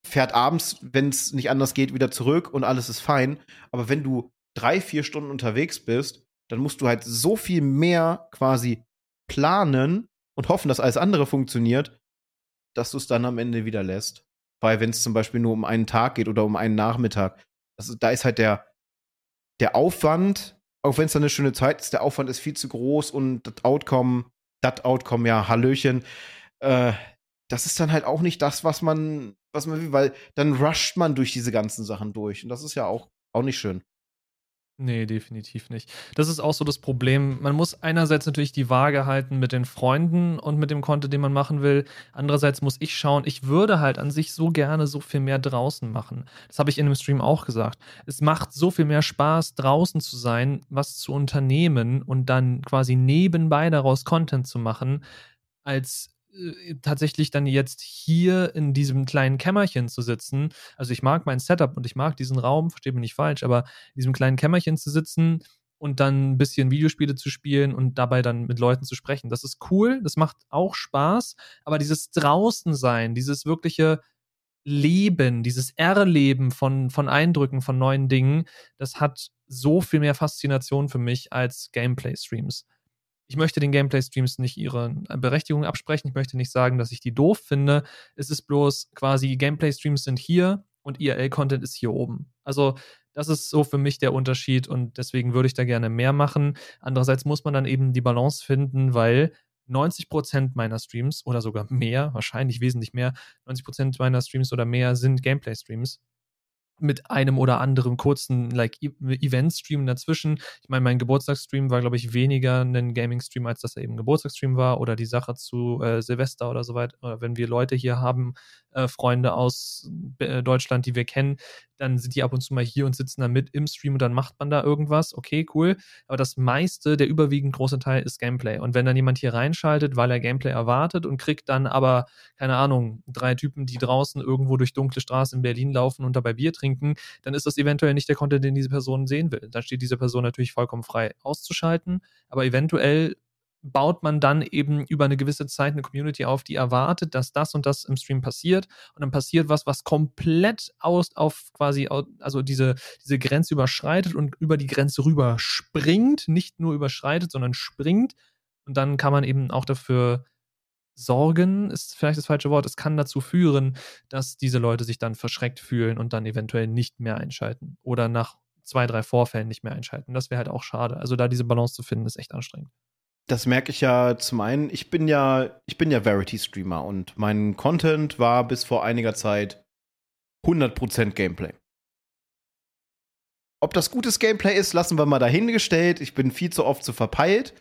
fährt abends, wenn es nicht anders geht, wieder zurück und alles ist fein. Aber wenn du drei, vier Stunden unterwegs bist, dann musst du halt so viel mehr quasi planen und hoffen, dass alles andere funktioniert, dass du es dann am Ende wieder lässt. Weil wenn es zum Beispiel nur um einen Tag geht oder um einen Nachmittag, also da ist halt der, der Aufwand, auch wenn es dann eine schöne Zeit ist, der Aufwand ist viel zu groß und das Outcome, das Outcome, ja, Hallöchen, äh, das ist dann halt auch nicht das, was man, was man will, weil dann rusht man durch diese ganzen Sachen durch. Und das ist ja auch, auch nicht schön. Nee, definitiv nicht. Das ist auch so das Problem. Man muss einerseits natürlich die Waage halten mit den Freunden und mit dem Content, den man machen will. Andererseits muss ich schauen, ich würde halt an sich so gerne so viel mehr draußen machen. Das habe ich in dem Stream auch gesagt. Es macht so viel mehr Spaß, draußen zu sein, was zu unternehmen und dann quasi nebenbei daraus Content zu machen, als tatsächlich dann jetzt hier in diesem kleinen Kämmerchen zu sitzen. Also ich mag mein Setup und ich mag diesen Raum, verstehe mich nicht falsch, aber in diesem kleinen Kämmerchen zu sitzen und dann ein bisschen Videospiele zu spielen und dabei dann mit Leuten zu sprechen. Das ist cool, das macht auch Spaß, aber dieses Draußensein, dieses wirkliche Leben, dieses Erleben von, von Eindrücken, von neuen Dingen, das hat so viel mehr Faszination für mich als Gameplay-Streams ich möchte den Gameplay-Streams nicht ihre Berechtigung absprechen. Ich möchte nicht sagen, dass ich die doof finde. Es ist bloß quasi, Gameplay-Streams sind hier und IRL-Content ist hier oben. Also Das ist so für mich der Unterschied und deswegen würde ich da gerne mehr machen. Andererseits muss man dann eben die Balance finden, weil 90% meiner Streams oder sogar mehr, wahrscheinlich wesentlich mehr, 90% meiner Streams oder mehr sind Gameplay-Streams mit einem oder anderen kurzen like e-, Event-Stream dazwischen. Ich meine, mein Geburtstagsstream war, glaube ich, weniger ein Gaming-Stream, als dass er eben Geburtstagsstream war oder die Sache zu äh, Silvester oder so weiter. Oder wenn wir Leute hier haben, äh, Freunde aus äh, Deutschland, die wir kennen, dann sind die ab und zu mal hier und sitzen dann mit im Stream und dann macht man da irgendwas. Okay, cool. Aber das meiste, der überwiegend große Teil ist Gameplay. Und wenn dann jemand hier reinschaltet, weil er Gameplay erwartet und kriegt dann aber, keine Ahnung, drei Typen, die draußen irgendwo durch dunkle Straßen in Berlin laufen und dabei Bier trinken, dann ist das eventuell nicht der Content, den diese Person sehen will. Dann steht diese Person natürlich vollkommen frei auszuschalten, aber eventuell baut man dann eben über eine gewisse Zeit eine Community auf, die erwartet, dass das und das im Stream passiert. Und dann passiert was, was komplett aus auf quasi, also diese, diese Grenze überschreitet und über die Grenze rüber springt. Nicht nur überschreitet, sondern springt. Und dann kann man eben auch dafür sorgen, ist vielleicht das falsche Wort. Es kann dazu führen, dass diese Leute sich dann verschreckt fühlen und dann eventuell nicht mehr einschalten. Oder nach zwei, drei Vorfällen nicht mehr einschalten. Das wäre halt auch schade. Also da diese Balance zu finden, ist echt anstrengend das merke ich ja zum einen, ich bin ja, ich bin ja Verity-Streamer und mein Content war bis vor einiger Zeit 100% Gameplay. Ob das gutes Gameplay ist, lassen wir mal dahingestellt. Ich bin viel zu oft zu verpeilt.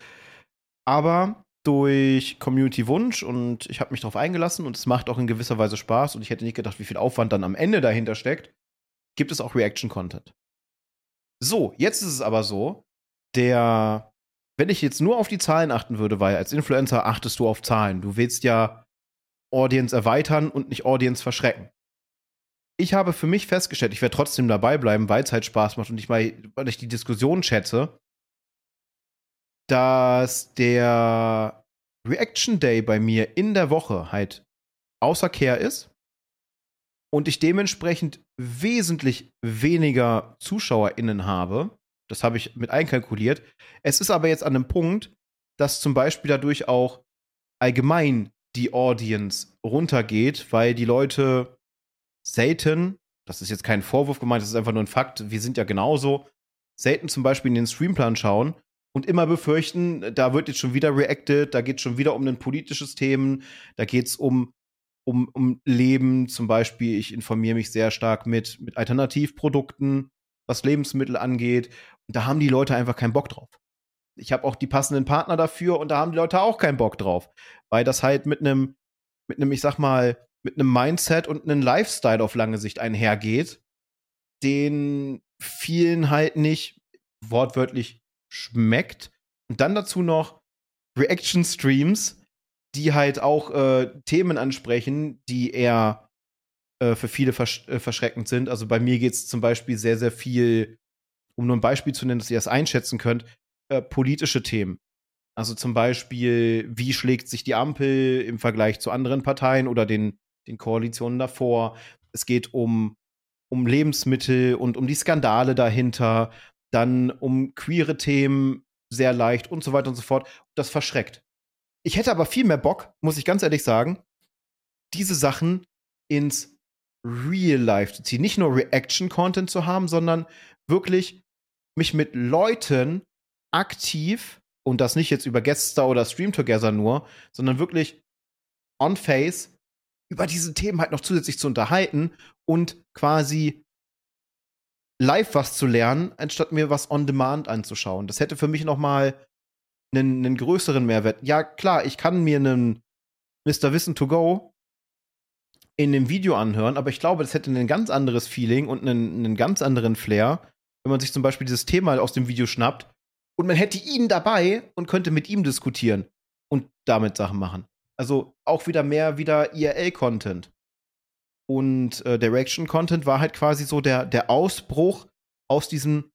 Aber durch Community-Wunsch und ich habe mich darauf eingelassen und es macht auch in gewisser Weise Spaß und ich hätte nicht gedacht, wie viel Aufwand dann am Ende dahinter steckt, gibt es auch Reaction-Content. So, jetzt ist es aber so, der wenn ich jetzt nur auf die Zahlen achten würde, weil als Influencer achtest du auf Zahlen. Du willst ja Audience erweitern und nicht Audience verschrecken. Ich habe für mich festgestellt, ich werde trotzdem dabei bleiben, weil es halt Spaß macht und ich mal, weil ich die Diskussion schätze, dass der Reaction Day bei mir in der Woche halt außer Care ist und ich dementsprechend wesentlich weniger ZuschauerInnen habe das habe ich mit einkalkuliert. Es ist aber jetzt an einem Punkt, dass zum Beispiel dadurch auch allgemein die Audience runtergeht, weil die Leute selten, das ist jetzt kein Vorwurf gemeint, das ist einfach nur ein Fakt, wir sind ja genauso, selten zum Beispiel in den Streamplan schauen und immer befürchten, da wird jetzt schon wieder reacted, da geht es schon wieder um ein politisches Themen, da geht es um, um, um Leben, zum Beispiel, ich informiere mich sehr stark mit, mit Alternativprodukten, was Lebensmittel angeht da haben die Leute einfach keinen Bock drauf. Ich habe auch die passenden Partner dafür und da haben die Leute auch keinen Bock drauf, weil das halt mit einem, mit einem, ich sag mal, mit einem Mindset und einem Lifestyle auf lange Sicht einhergeht, den vielen halt nicht wortwörtlich schmeckt. Und dann dazu noch Reaction Streams, die halt auch äh, Themen ansprechen, die eher äh, für viele versch äh, verschreckend sind. Also bei mir geht es zum Beispiel sehr, sehr viel um nur ein Beispiel zu nennen, dass ihr das einschätzen könnt, äh, politische Themen. Also zum Beispiel, wie schlägt sich die Ampel im Vergleich zu anderen Parteien oder den, den Koalitionen davor? Es geht um, um Lebensmittel und um die Skandale dahinter, dann um queere Themen sehr leicht und so weiter und so fort. Das verschreckt. Ich hätte aber viel mehr Bock, muss ich ganz ehrlich sagen, diese Sachen ins Real Life zu ziehen. Nicht nur Reaction-Content zu haben, sondern wirklich mich mit Leuten aktiv und das nicht jetzt über Gueststar oder Stream Together nur, sondern wirklich on face über diese Themen halt noch zusätzlich zu unterhalten und quasi live was zu lernen, anstatt mir was on demand anzuschauen. Das hätte für mich noch mal einen, einen größeren Mehrwert. Ja, klar, ich kann mir einen Mr. Wissen to go in dem Video anhören, aber ich glaube, das hätte ein ganz anderes Feeling und einen, einen ganz anderen Flair, wenn man sich zum Beispiel dieses Thema aus dem Video schnappt und man hätte ihn dabei und könnte mit ihm diskutieren und damit Sachen machen. Also auch wieder mehr wieder IRL-Content. Und äh, der Reaction-Content war halt quasi so der, der Ausbruch aus diesem,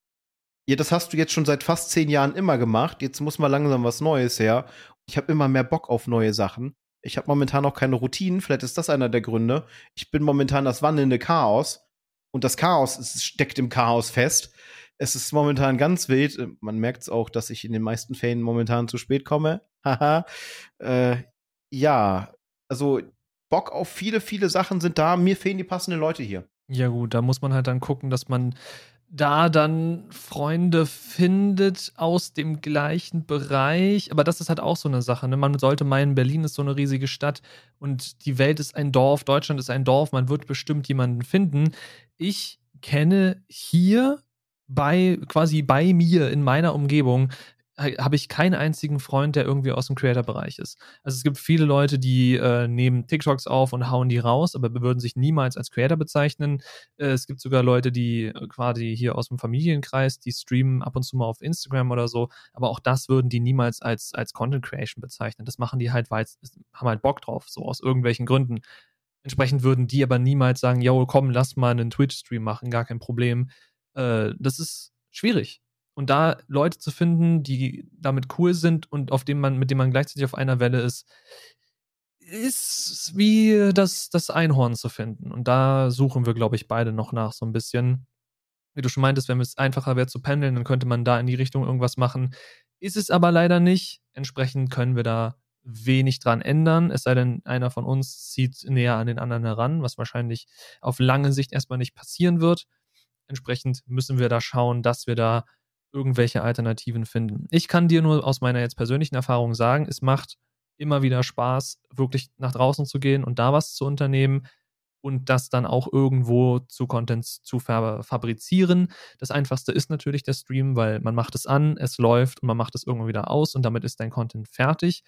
ja, das hast du jetzt schon seit fast zehn Jahren immer gemacht, jetzt muss mal langsam was Neues her. Ich habe immer mehr Bock auf neue Sachen. Ich habe momentan noch keine Routinen, vielleicht ist das einer der Gründe. Ich bin momentan das wandelnde Chaos und das Chaos es steckt im Chaos fest. Es ist momentan ganz wild. Man merkt es auch, dass ich in den meisten Fällen momentan zu spät komme. Haha. äh, ja, also Bock auf viele, viele Sachen sind da. Mir fehlen die passenden Leute hier. Ja, gut, da muss man halt dann gucken, dass man da dann Freunde findet aus dem gleichen Bereich. Aber das ist halt auch so eine Sache. Ne? Man sollte meinen, Berlin ist so eine riesige Stadt und die Welt ist ein Dorf, Deutschland ist ein Dorf, man wird bestimmt jemanden finden. Ich kenne hier bei quasi bei mir in meiner Umgebung habe ich keinen einzigen Freund, der irgendwie aus dem Creator-Bereich ist. Also es gibt viele Leute, die äh, nehmen TikToks auf und hauen die raus, aber würden sich niemals als Creator bezeichnen. Äh, es gibt sogar Leute, die äh, quasi hier aus dem Familienkreis, die streamen ab und zu mal auf Instagram oder so, aber auch das würden die niemals als, als Content Creation bezeichnen. Das machen die halt, weil haben halt Bock drauf, so aus irgendwelchen Gründen. Entsprechend würden die aber niemals sagen, yo, komm, lass mal einen Twitch-Stream machen, gar kein Problem. Äh, das ist schwierig. Und da Leute zu finden, die damit cool sind und auf dem man, mit denen man gleichzeitig auf einer Welle ist, ist wie das, das Einhorn zu finden. Und da suchen wir, glaube ich, beide noch nach so ein bisschen. Wie du schon meintest, wenn es einfacher wäre zu pendeln, dann könnte man da in die Richtung irgendwas machen. Ist es aber leider nicht. Entsprechend können wir da wenig dran ändern, es sei denn, einer von uns zieht näher an den anderen heran, was wahrscheinlich auf lange Sicht erstmal nicht passieren wird. Entsprechend müssen wir da schauen, dass wir da irgendwelche Alternativen finden. Ich kann dir nur aus meiner jetzt persönlichen Erfahrung sagen, es macht immer wieder Spaß, wirklich nach draußen zu gehen und da was zu unternehmen und das dann auch irgendwo zu Contents zu fabrizieren. Das einfachste ist natürlich der Stream, weil man macht es an, es läuft und man macht es irgendwann wieder aus und damit ist dein Content fertig.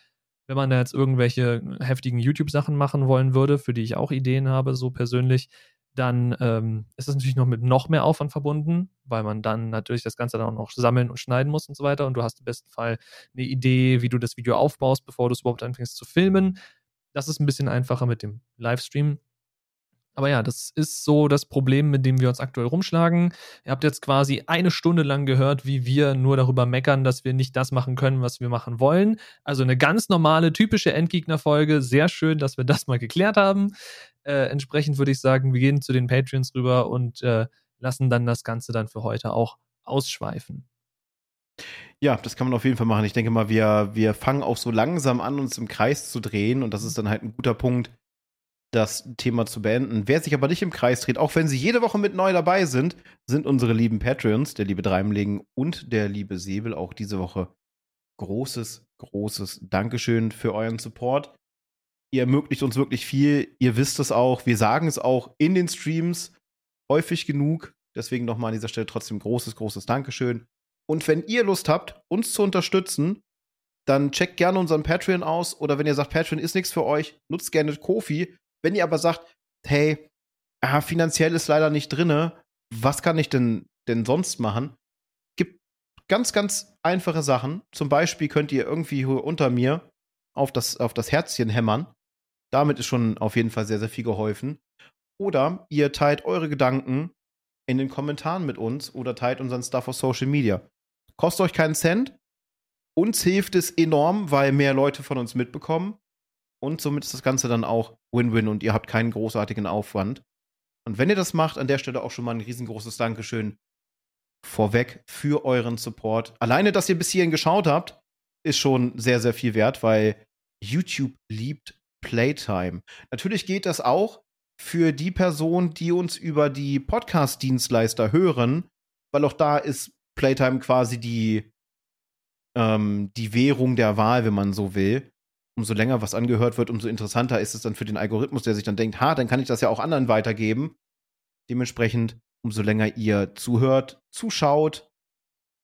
Wenn man da jetzt irgendwelche heftigen YouTube-Sachen machen wollen würde, für die ich auch Ideen habe, so persönlich, dann ähm, ist das natürlich noch mit noch mehr Aufwand verbunden, weil man dann natürlich das Ganze dann auch noch sammeln und schneiden muss und so weiter. Und du hast im besten Fall eine Idee, wie du das Video aufbaust, bevor du es überhaupt anfängst zu filmen. Das ist ein bisschen einfacher mit dem Livestream. Aber ja, das ist so das Problem, mit dem wir uns aktuell rumschlagen. Ihr habt jetzt quasi eine Stunde lang gehört, wie wir nur darüber meckern, dass wir nicht das machen können, was wir machen wollen. Also eine ganz normale, typische Endgegner-Folge. Sehr schön, dass wir das mal geklärt haben. Äh, entsprechend würde ich sagen, wir gehen zu den Patreons rüber und äh, lassen dann das Ganze dann für heute auch ausschweifen. Ja, das kann man auf jeden Fall machen. Ich denke mal, wir, wir fangen auch so langsam an, uns im Kreis zu drehen. Und das ist dann halt ein guter Punkt, das Thema zu beenden. Wer sich aber nicht im Kreis dreht, auch wenn sie jede Woche mit neu dabei sind, sind unsere lieben Patreons, der liebe Dreimlegen und der liebe Säbel. Auch diese Woche großes, großes Dankeschön für euren Support. Ihr ermöglicht uns wirklich viel. Ihr wisst es auch. Wir sagen es auch in den Streams häufig genug. Deswegen nochmal an dieser Stelle trotzdem großes, großes Dankeschön. Und wenn ihr Lust habt, uns zu unterstützen, dann checkt gerne unseren Patreon aus. Oder wenn ihr sagt, Patreon ist nichts für euch, nutzt gerne Kofi. Wenn ihr aber sagt, hey, ah, finanziell ist leider nicht drinne, was kann ich denn, denn sonst machen? Gibt ganz, ganz einfache Sachen. Zum Beispiel könnt ihr irgendwie unter mir auf das, auf das Herzchen hämmern. Damit ist schon auf jeden Fall sehr, sehr viel geholfen. Oder ihr teilt eure Gedanken in den Kommentaren mit uns oder teilt unseren Stuff auf Social Media. Kostet euch keinen Cent. Uns hilft es enorm, weil mehr Leute von uns mitbekommen. Und somit ist das Ganze dann auch Win-Win und ihr habt keinen großartigen Aufwand. Und wenn ihr das macht, an der Stelle auch schon mal ein riesengroßes Dankeschön vorweg für euren Support. Alleine, dass ihr bis hierhin geschaut habt, ist schon sehr, sehr viel wert, weil YouTube liebt Playtime. Natürlich geht das auch für die Personen, die uns über die Podcast-Dienstleister hören, weil auch da ist Playtime quasi die, ähm, die Währung der Wahl, wenn man so will umso länger was angehört wird, umso interessanter ist es dann für den Algorithmus, der sich dann denkt, ha, dann kann ich das ja auch anderen weitergeben. Dementsprechend, umso länger ihr zuhört, zuschaut,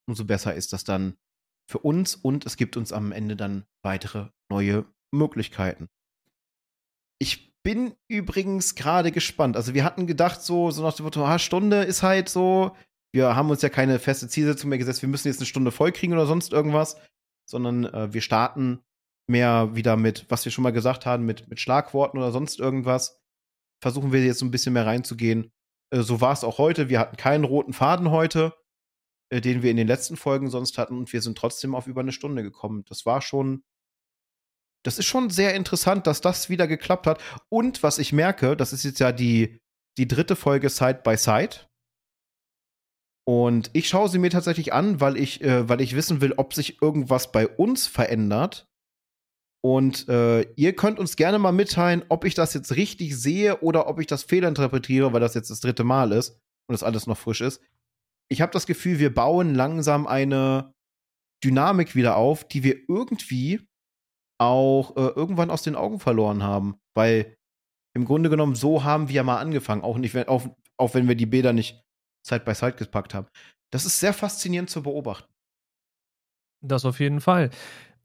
umso besser ist das dann für uns und es gibt uns am Ende dann weitere neue Möglichkeiten. Ich bin übrigens gerade gespannt. Also wir hatten gedacht, so, so nach dem Motto, ah, Stunde ist halt so, wir haben uns ja keine feste Zielsetzung mehr gesetzt, wir müssen jetzt eine Stunde vollkriegen oder sonst irgendwas, sondern äh, wir starten mehr wieder mit, was wir schon mal gesagt haben, mit, mit Schlagworten oder sonst irgendwas. Versuchen wir jetzt so ein bisschen mehr reinzugehen. Äh, so war es auch heute. Wir hatten keinen roten Faden heute, äh, den wir in den letzten Folgen sonst hatten, und wir sind trotzdem auf über eine Stunde gekommen. Das war schon. Das ist schon sehr interessant, dass das wieder geklappt hat. Und was ich merke, das ist jetzt ja die, die dritte Folge Side by Side. Und ich schaue sie mir tatsächlich an, weil ich, äh, weil ich wissen will, ob sich irgendwas bei uns verändert und äh, ihr könnt uns gerne mal mitteilen, ob ich das jetzt richtig sehe oder ob ich das fehlinterpretiere, weil das jetzt das dritte Mal ist und das alles noch frisch ist. ich habe das Gefühl, wir bauen langsam eine Dynamik wieder auf, die wir irgendwie auch äh, irgendwann aus den Augen verloren haben. Weil im Grunde genommen, so haben wir ja mal angefangen, auch, nicht, auch, auch wenn wir die Bilder nicht Side by Side gepackt haben. Das ist sehr faszinierend zu beobachten. Das auf jeden Fall.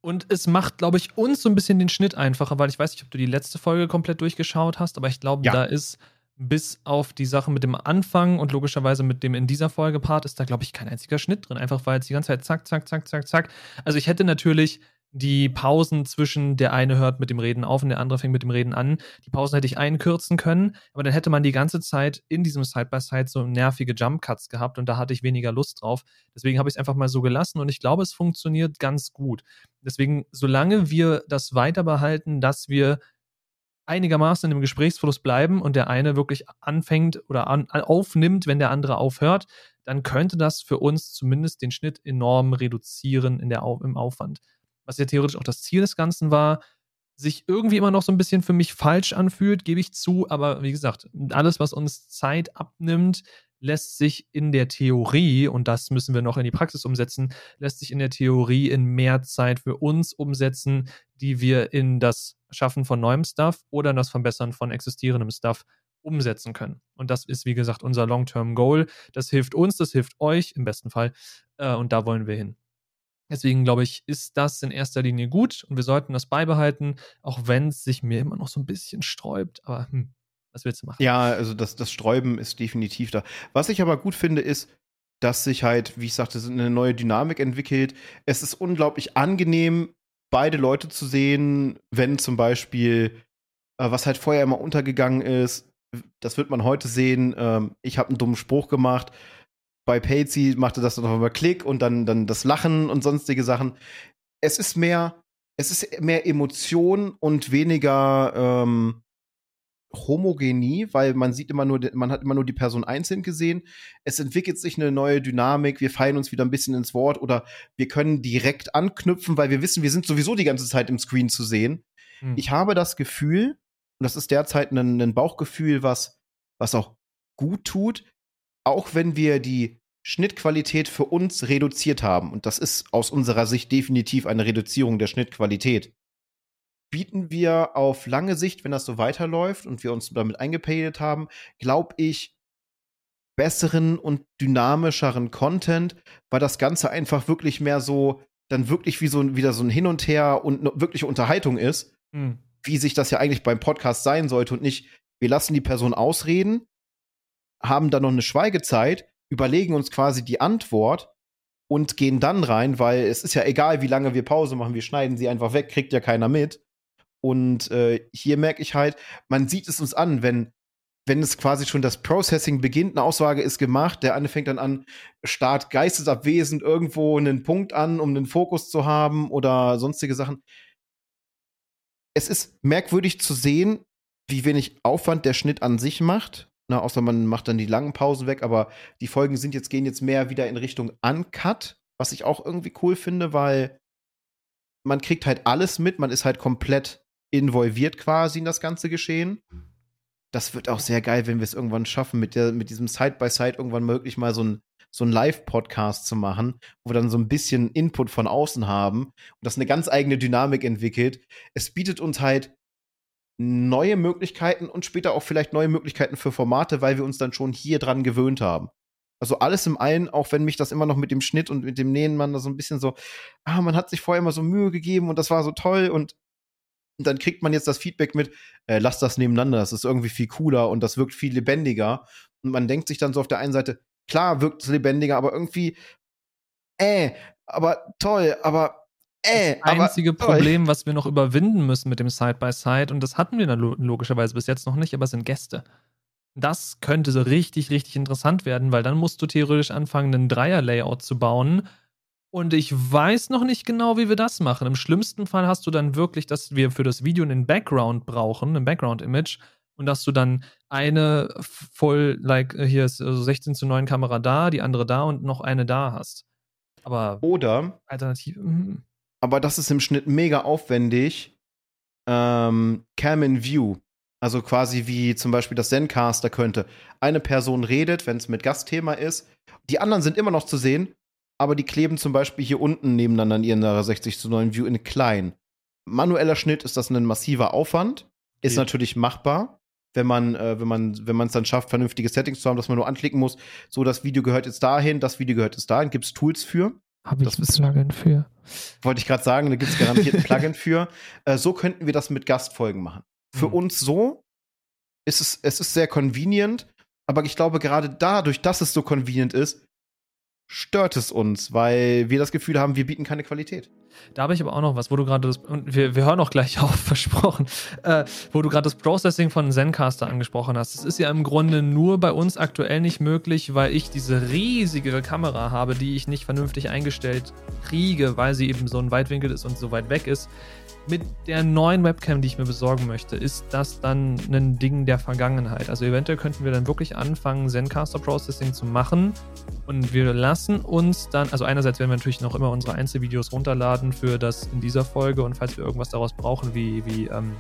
Und es macht, glaube ich, uns so ein bisschen den Schnitt einfacher, weil ich weiß nicht, ob du die letzte Folge komplett durchgeschaut hast, aber ich glaube, ja. da ist bis auf die Sache mit dem Anfang und logischerweise mit dem in dieser Folge Part ist da, glaube ich, kein einziger Schnitt drin. Einfach weil es die ganze Zeit zack, zack, zack, zack, zack. Also ich hätte natürlich die Pausen zwischen der eine hört mit dem Reden auf und der andere fängt mit dem Reden an. Die Pausen hätte ich einkürzen können, aber dann hätte man die ganze Zeit in diesem Side-by-Side -Side so nervige Jump-Cuts gehabt und da hatte ich weniger Lust drauf. Deswegen habe ich es einfach mal so gelassen und ich glaube, es funktioniert ganz gut. Deswegen, solange wir das weiter behalten, dass wir einigermaßen in dem Gesprächsfluss bleiben und der eine wirklich anfängt oder an, aufnimmt, wenn der andere aufhört, dann könnte das für uns zumindest den Schnitt enorm reduzieren in der, im Aufwand was ja theoretisch auch das Ziel des Ganzen war, sich irgendwie immer noch so ein bisschen für mich falsch anfühlt, gebe ich zu. Aber wie gesagt, alles, was uns Zeit abnimmt, lässt sich in der Theorie, und das müssen wir noch in die Praxis umsetzen, lässt sich in der Theorie in mehr Zeit für uns umsetzen, die wir in das Schaffen von neuem Stuff oder in das Verbessern von existierendem Stuff umsetzen können. Und das ist, wie gesagt, unser Long-Term Goal. Das hilft uns, das hilft euch im besten Fall. Äh, und da wollen wir hin. Deswegen glaube ich, ist das in erster Linie gut und wir sollten das beibehalten, auch wenn es sich mir immer noch so ein bisschen sträubt. Aber hm, was willst du machen? Ja, also das, das Sträuben ist definitiv da. Was ich aber gut finde, ist, dass sich halt, wie ich sagte, eine neue Dynamik entwickelt. Es ist unglaublich angenehm, beide Leute zu sehen, wenn zum Beispiel, äh, was halt vorher immer untergegangen ist, das wird man heute sehen, ähm, ich habe einen dummen Spruch gemacht bei Patsy machte das dann auf einmal Klick und dann, dann das Lachen und sonstige Sachen. Es ist mehr, es ist mehr Emotion und weniger ähm, Homogenie, weil man sieht immer nur, man hat immer nur die Person einzeln gesehen. Es entwickelt sich eine neue Dynamik, wir fallen uns wieder ein bisschen ins Wort oder wir können direkt anknüpfen, weil wir wissen, wir sind sowieso die ganze Zeit im Screen zu sehen. Hm. Ich habe das Gefühl, und das ist derzeit ein, ein Bauchgefühl, was, was auch gut tut, auch wenn wir die Schnittqualität für uns reduziert haben, und das ist aus unserer Sicht definitiv eine Reduzierung der Schnittqualität, bieten wir auf lange Sicht, wenn das so weiterläuft und wir uns damit eingepadet haben, glaube ich, besseren und dynamischeren Content, weil das Ganze einfach wirklich mehr so, dann wirklich wie so wieder so ein Hin und Her und wirkliche Unterhaltung ist, hm. wie sich das ja eigentlich beim Podcast sein sollte und nicht, wir lassen die Person ausreden, haben dann noch eine Schweigezeit, überlegen uns quasi die Antwort und gehen dann rein, weil es ist ja egal, wie lange wir Pause machen, wir schneiden sie einfach weg, kriegt ja keiner mit. Und äh, hier merke ich halt, man sieht es uns an, wenn wenn es quasi schon das Processing beginnt, eine Aussage ist gemacht, der eine fängt dann an, Start geistesabwesend irgendwo einen Punkt an, um einen Fokus zu haben oder sonstige Sachen. Es ist merkwürdig zu sehen, wie wenig Aufwand der Schnitt an sich macht na, außer man macht dann die langen Pausen weg, aber die Folgen sind jetzt, gehen jetzt mehr wieder in Richtung Uncut, was ich auch irgendwie cool finde, weil man kriegt halt alles mit, man ist halt komplett involviert quasi in das ganze Geschehen. Das wird auch sehr geil, wenn wir es irgendwann schaffen, mit, der, mit diesem Side-by-Side -Side irgendwann möglich mal so ein, so ein Live-Podcast zu machen, wo wir dann so ein bisschen Input von außen haben und das eine ganz eigene Dynamik entwickelt. Es bietet uns halt neue Möglichkeiten und später auch vielleicht neue Möglichkeiten für Formate, weil wir uns dann schon hier dran gewöhnt haben. Also alles im allen, auch wenn mich das immer noch mit dem Schnitt und mit dem Nähen man da so ein bisschen so, ah, man hat sich vorher immer so Mühe gegeben und das war so toll und, dann kriegt man jetzt das Feedback mit, äh, lass das nebeneinander, das ist irgendwie viel cooler und das wirkt viel lebendiger. Und man denkt sich dann so auf der einen Seite, klar wirkt es lebendiger, aber irgendwie, äh, aber toll, aber äh, das einzige aber, Problem, was wir noch überwinden müssen mit dem Side-by-Side, -Side, und das hatten wir dann logischerweise bis jetzt noch nicht, aber sind Gäste. Das könnte so richtig, richtig interessant werden, weil dann musst du theoretisch anfangen, einen Dreier-Layout zu bauen. Und ich weiß noch nicht genau, wie wir das machen. Im schlimmsten Fall hast du dann wirklich, dass wir für das Video einen Background brauchen, ein Background-Image, und dass du dann eine voll, like, hier ist also 16 zu 9 Kamera da, die andere da und noch eine da hast. Aber. Oder. Alternativ. Aber das ist im Schnitt mega aufwendig. Ähm, Cam in View. Also quasi wie zum Beispiel das Zencaster könnte. Eine Person redet, wenn es mit Gastthema ist. Die anderen sind immer noch zu sehen, aber die kleben zum Beispiel hier unten nebeneinander in ihrer 60 zu 9 View in klein. Manueller Schnitt ist das ein massiver Aufwand. Ist ja. natürlich machbar, wenn man, äh, wenn man, wenn man es dann schafft, vernünftige Settings zu haben, dass man nur anklicken muss, so das Video gehört jetzt dahin, das Video gehört jetzt dahin. Gibt es Tools für? Habe ich das ein Plugin für. Wollte ich gerade sagen, da gibt es garantiert ein Plugin für. Äh, so könnten wir das mit Gastfolgen machen. Für mhm. uns so ist es, es ist sehr convenient, aber ich glaube, gerade dadurch, dass es so convenient ist, stört es uns, weil wir das Gefühl haben, wir bieten keine Qualität. Da habe ich aber auch noch was, wo du gerade das, und wir, wir hören auch gleich auf, versprochen, äh, wo du gerade das Processing von Zencaster angesprochen hast. Das ist ja im Grunde nur bei uns aktuell nicht möglich, weil ich diese riesige Kamera habe, die ich nicht vernünftig eingestellt kriege, weil sie eben so ein Weitwinkel ist und so weit weg ist mit der neuen Webcam, die ich mir besorgen möchte, ist das dann ein Ding der Vergangenheit. Also eventuell könnten wir dann wirklich anfangen, Zencaster Processing zu machen und wir lassen uns dann, also einerseits werden wir natürlich noch immer unsere Einzelvideos runterladen für das in dieser Folge und falls wir irgendwas daraus brauchen, wie, wie ähm,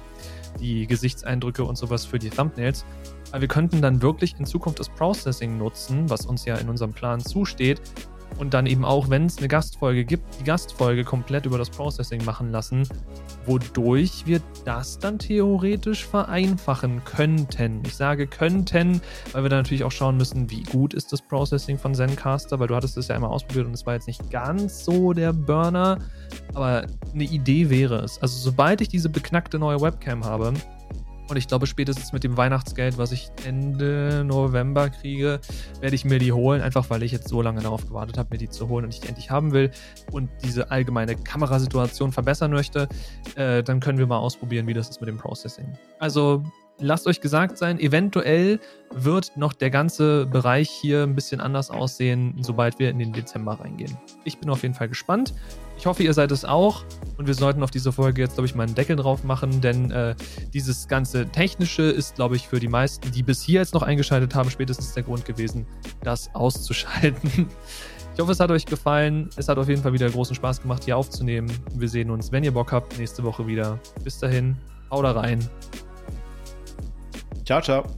die Gesichtseindrücke und sowas für die Thumbnails. Aber wir könnten dann wirklich in Zukunft das Processing nutzen, was uns ja in unserem Plan zusteht, und dann eben auch, wenn es eine Gastfolge gibt, die Gastfolge komplett über das Processing machen lassen, wodurch wir das dann theoretisch vereinfachen könnten. Ich sage könnten, weil wir dann natürlich auch schauen müssen, wie gut ist das Processing von Zencaster, weil du hattest es ja einmal ausprobiert und es war jetzt nicht ganz so der Burner, aber eine Idee wäre es. Also sobald ich diese beknackte neue Webcam habe, und ich glaube, spätestens mit dem Weihnachtsgeld, was ich Ende November kriege, werde ich mir die holen, einfach weil ich jetzt so lange darauf gewartet habe, mir die zu holen und ich die endlich haben will und diese allgemeine Kamerasituation verbessern möchte. Äh, dann können wir mal ausprobieren, wie das ist mit dem Processing. Also lasst euch gesagt sein, eventuell wird noch der ganze Bereich hier ein bisschen anders aussehen, sobald wir in den Dezember reingehen. Ich bin auf jeden Fall gespannt. Ich hoffe, ihr seid es auch. Und wir sollten auf diese Folge jetzt, glaube ich, mal einen Deckel drauf machen, denn äh, dieses ganze Technische ist, glaube ich, für die meisten, die bis hier jetzt noch eingeschaltet haben, spätestens der Grund gewesen, das auszuschalten. Ich hoffe, es hat euch gefallen. Es hat auf jeden Fall wieder großen Spaß gemacht, hier aufzunehmen. Wir sehen uns, wenn ihr Bock habt, nächste Woche wieder. Bis dahin, haut da rein. Ciao, ciao.